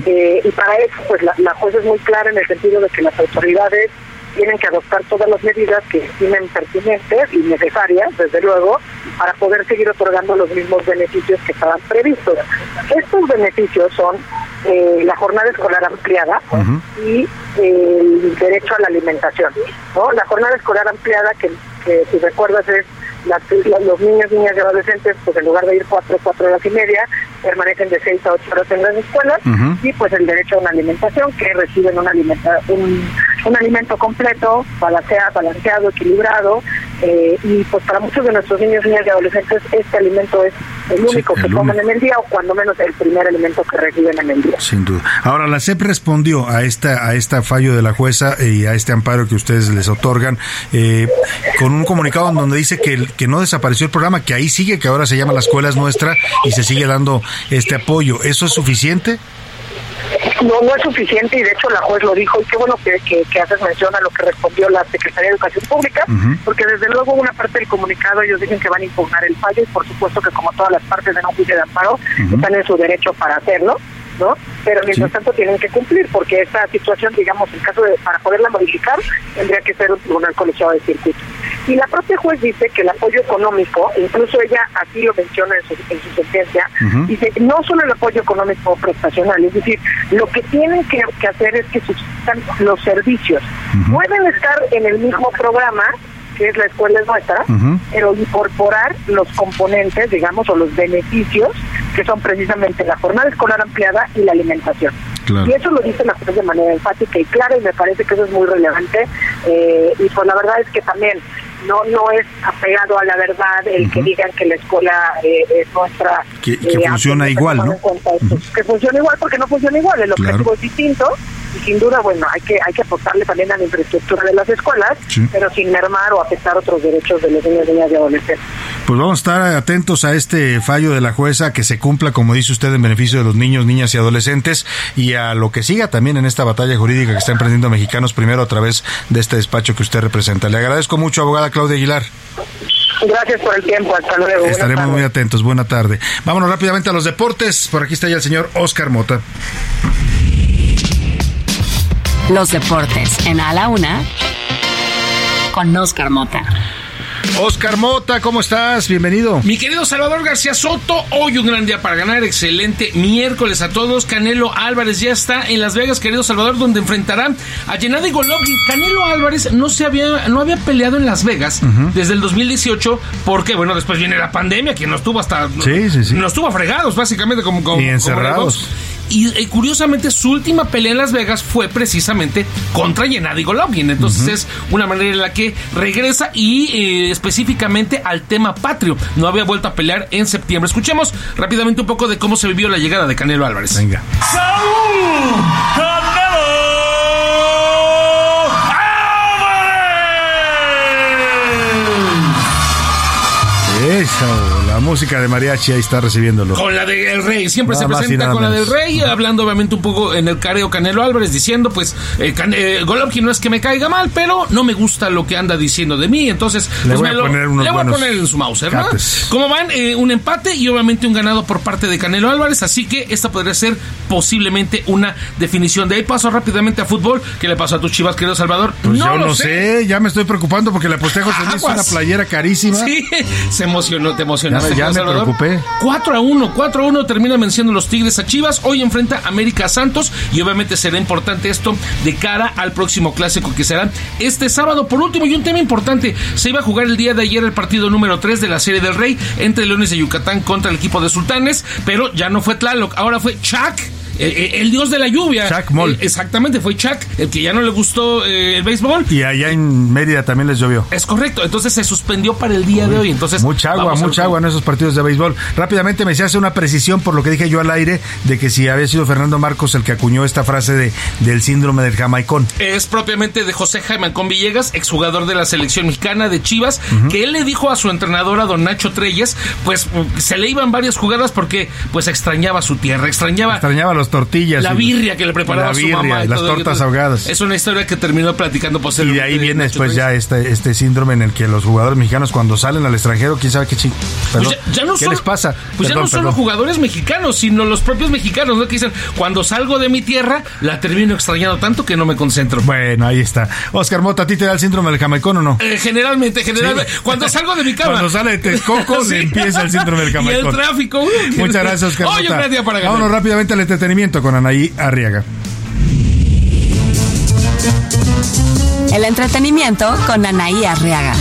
eh, y para eso, pues la, la jueza es muy clara en el sentido de que las autoridades tienen que adoptar todas las medidas que estimen pertinentes y necesarias, desde luego, para poder seguir otorgando los mismos beneficios que estaban previstos. Estos beneficios son eh, la jornada escolar ampliada y el derecho a la alimentación. ¿no? La jornada escolar ampliada, que, que si recuerdas es la- los niños, niñas y adolescentes, pues en lugar de ir cuatro, cuatro horas y media, permanecen de seis a ocho horas en las escuelas y pues el derecho a una alimentación, que reciben una alimenta un, un alimento completo, balanceado, balanceado equilibrado, eh, y pues para muchos de nuestros niños, niñas y adolescentes este alimento es el único que comen en el día o cuando menos el primer alimento que reciben en el día. Sin duda. Ahora, la CEP respondió a esta a este fallo de la jueza y a este amparo que ustedes les otorgan eh, con un comunicado en donde dice que, que no desapareció el programa, que ahí sigue, que ahora se llama La Escuela es Nuestra y se sigue dando este apoyo. ¿Eso es suficiente? No, no es suficiente y de hecho la juez lo dijo y qué bueno que, que, que haces mención a lo que respondió la Secretaría de Educación Pública, porque desde luego una parte del comunicado ellos dicen que van a impugnar el fallo y por supuesto que como todas las partes de no juicio de amparo están en su derecho para hacerlo, ¿no? Pero mientras tanto tienen que cumplir porque esta situación, digamos, en caso de para poderla modificar tendría que ser un tribunal colegiado de circuito. Y la propia juez dice que el apoyo económico, incluso ella así lo menciona en su, en su sentencia, dice no solo el apoyo económico prestacional, es decir, lo que tienen que, que hacer es que suscitan los servicios. Pueden estar en el mismo programa, que es la escuela es nuestra, pero incorporar los componentes, digamos, o los beneficios que son precisamente la jornada escolar ampliada y la alimentación. Claro. Y eso lo dice la juez de manera enfática y clara y me parece que eso es muy relevante. eh, y pues la verdad es que también no no es apegado a la verdad el que digan que la escuela eh, es nuestra. Que- que eh, funciona igual, ¿no? Que funciona igual porque no funciona igual, el Claro. objetivo es distinto y sin duda, bueno, hay que hay que apostarle también a la infraestructura de las escuelas, Sí. pero sin mermar o afectar otros derechos de los niños, niñas y adolescentes. Pues vamos a estar atentos a este fallo de la jueza que se cumpla, como dice usted, en beneficio de los niños, niñas y adolescentes y a lo que siga también en esta batalla jurídica que está emprendiendo Mexicanos primero a través de este despacho que usted representa. Le agradezco mucho, abogada Claudia Aguilar. Gracias por el tiempo, hasta luego. Estaremos muy atentos. Buena tarde. Vámonos rápidamente a los deportes. Por aquí está ya el señor Oscar Mota. Los deportes en A la Una con Oscar Mota. Oscar Mota, ¿cómo estás? Bienvenido. Mi querido Salvador García Soto, hoy un gran día para ganar, excelente miércoles a todos. Canelo Álvarez ya está en Las Vegas, querido Salvador, donde enfrentará a Gennady Golovkin. Canelo Álvarez no se había no había peleado en Las Vegas desde el 2018 porque bueno, después viene la pandemia, que nos tuvo hasta Sí, sí, sí. nos tuvo fregados básicamente como como, Y encerrados. en Y eh, curiosamente su última pelea en Las Vegas fue precisamente contra Gennady Golovkin. Entonces es una manera en la que regresa y eh, específicamente al tema patrio. No había vuelto a pelear en septiembre. Escuchemos rápidamente un poco de cómo se vivió la llegada de Canelo Álvarez. Venga. ¡Saúl Eso, la música de mariachi ahí está recibiéndolo. Con la del Rey, siempre Nada se presenta con la del. Rey, hablando obviamente un poco en el careo Canelo Álvarez, diciendo pues, eh, Can- eh, Golovkin no es que me caiga mal, pero no me gusta lo que anda diciendo de mí, entonces Le pues, voy a lo- poner unos le voy a poner en su ¿no? cates. ¿Cómo van? Eh, un empate y obviamente un ganado por parte de Canelo Álvarez, así que esta podría ser posiblemente una definición. De ahí paso rápidamente a fútbol. ¿Qué le pasó a tus chivas, querido Salvador? Pues no yo lo no sé. ya me estoy preocupando porque le aposté a José Luis Aguas. una playera carísima. Sí, se emocionó, te emocionaste. Ya me- ya querido me Salvador. preocupé. 4 a 1, 4 a 1 termina venciendo los Tigres a Chivas. Hoy enfrenta a América Santos y obviamente será importante esto de cara al próximo clásico que será este sábado. Por último, y un tema importante, se iba a jugar el día de ayer el partido número 3 de la Serie del Rey entre Leones de Yucatán contra el equipo de Sultanes, pero ya no fue Tlaloc, ahora fue Chac. El, el- el dios de la lluvia. Chac Mol. Eh, exactamente, fue Chac, el que ya no le gustó eh, el béisbol. Y allá en Mérida también les llovió. Es correcto, entonces se suspendió para el día de hoy. Entonces, Mucha agua, mucha agua en esos partidos de béisbol. Rápidamente me se hace una precisión por lo que dije yo al aire de que si había sido Fernando Marcos el que acuñó esta frase de, del síndrome del jamaicón. es propiamente de José Jaime Con Villegas, exjugador de la selección mexicana de Chivas, que él le dijo a su entrenador, a don Nacho Treyes, pues mm, se le iban varias jugadas porque pues extrañaba su tierra, extrañaba Extrañaba las tortillas. la y- birria que le preparaba la su birria mamá. y las todo tortas ahogadas. Es una historia que terminó platicando Y de ahí viene después ya este, este síndrome en el que los jugadores mexicanos cuando salen al extranjero, quién sabe qué ching... Pues perdón, ya, ya no ¿Qué solo- les pasa? Pues ya no solo perdón. jugadores mexicanos, sino los propios mexicanos, ¿no? Que dicen, cuando salgo de mi tierra, la termino extrañando tanto que no me concentro. Bueno, ahí está. Oscar Mota, ¿a ti te da el síndrome del jamaicón o no? Eh, generalmente, generalmente, cuando salgo de mi cama. Cuando sale de Texcoco Sí. le empieza el síndrome del Y jamaicón. el tráfico. Muchas gracias, Oscar un Mota. día para ganar. Vámonos rápidamente al entretenimiento con Anaí Arriaga. El entretenimiento con Anaí Arriaga.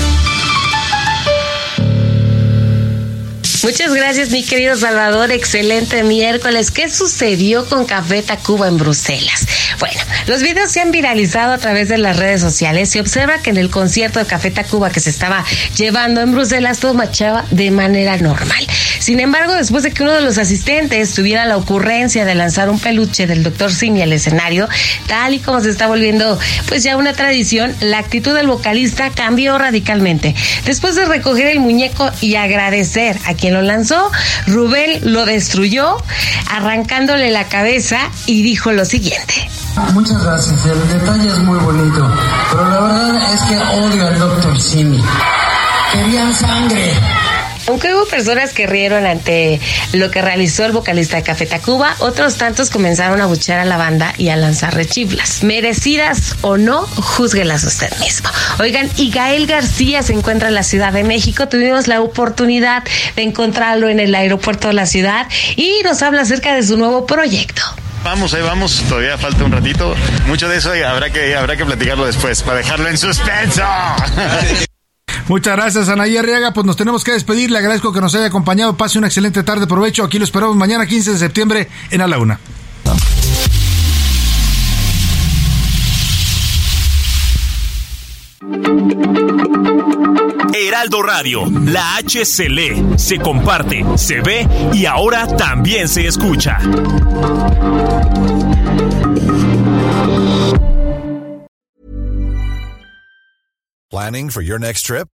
Muchas gracias, mi querido Salvador. Excelente miércoles. ¿Qué sucedió con Café Tacuba en Bruselas? Bueno, los videos se han viralizado a través de las redes sociales y observa que en el concierto de Café Tacuba que se estaba llevando en Bruselas todo marchaba de manera normal. Sin embargo, después de que uno de los asistentes tuviera la ocurrencia de lanzar un peluche del Dr. Simi al escenario, tal y como se está volviendo pues ya una tradición, la actitud del vocalista cambió radicalmente. Después de recoger el muñeco y agradecer a quien lo lanzó, Rubén lo destruyó, arrancándole la cabeza y dijo lo siguiente. Muchas gracias, el detalle es muy bonito, pero la verdad es que odio al Dr. Simi. Querían sangre, Aunque hubo personas que rieron ante lo que realizó el vocalista de Café Tacuba, otros tantos comenzaron a buchar a la banda y a lanzar rechiflas. Merecidas o no, júzguelas usted mismo. Oigan, y Gael García se encuentra en la Ciudad de México. Tuvimos la oportunidad de encontrarlo en el aeropuerto de la ciudad y nos habla acerca de su nuevo proyecto. Vamos, ahí vamos, todavía falta un ratito. Mucho de eso habrá que, habrá que platicarlo después para dejarlo en suspenso. Muchas gracias, Anaí Arriaga. Pues nos tenemos que despedir. Le agradezco que nos haya acompañado. Pase una excelente tarde. Provecho. Aquí lo esperamos mañana, 15 de septiembre, en A la Una. Heraldo Radio, la H se lee, se comparte, se ve y ahora también se escucha. Planning for your next trip?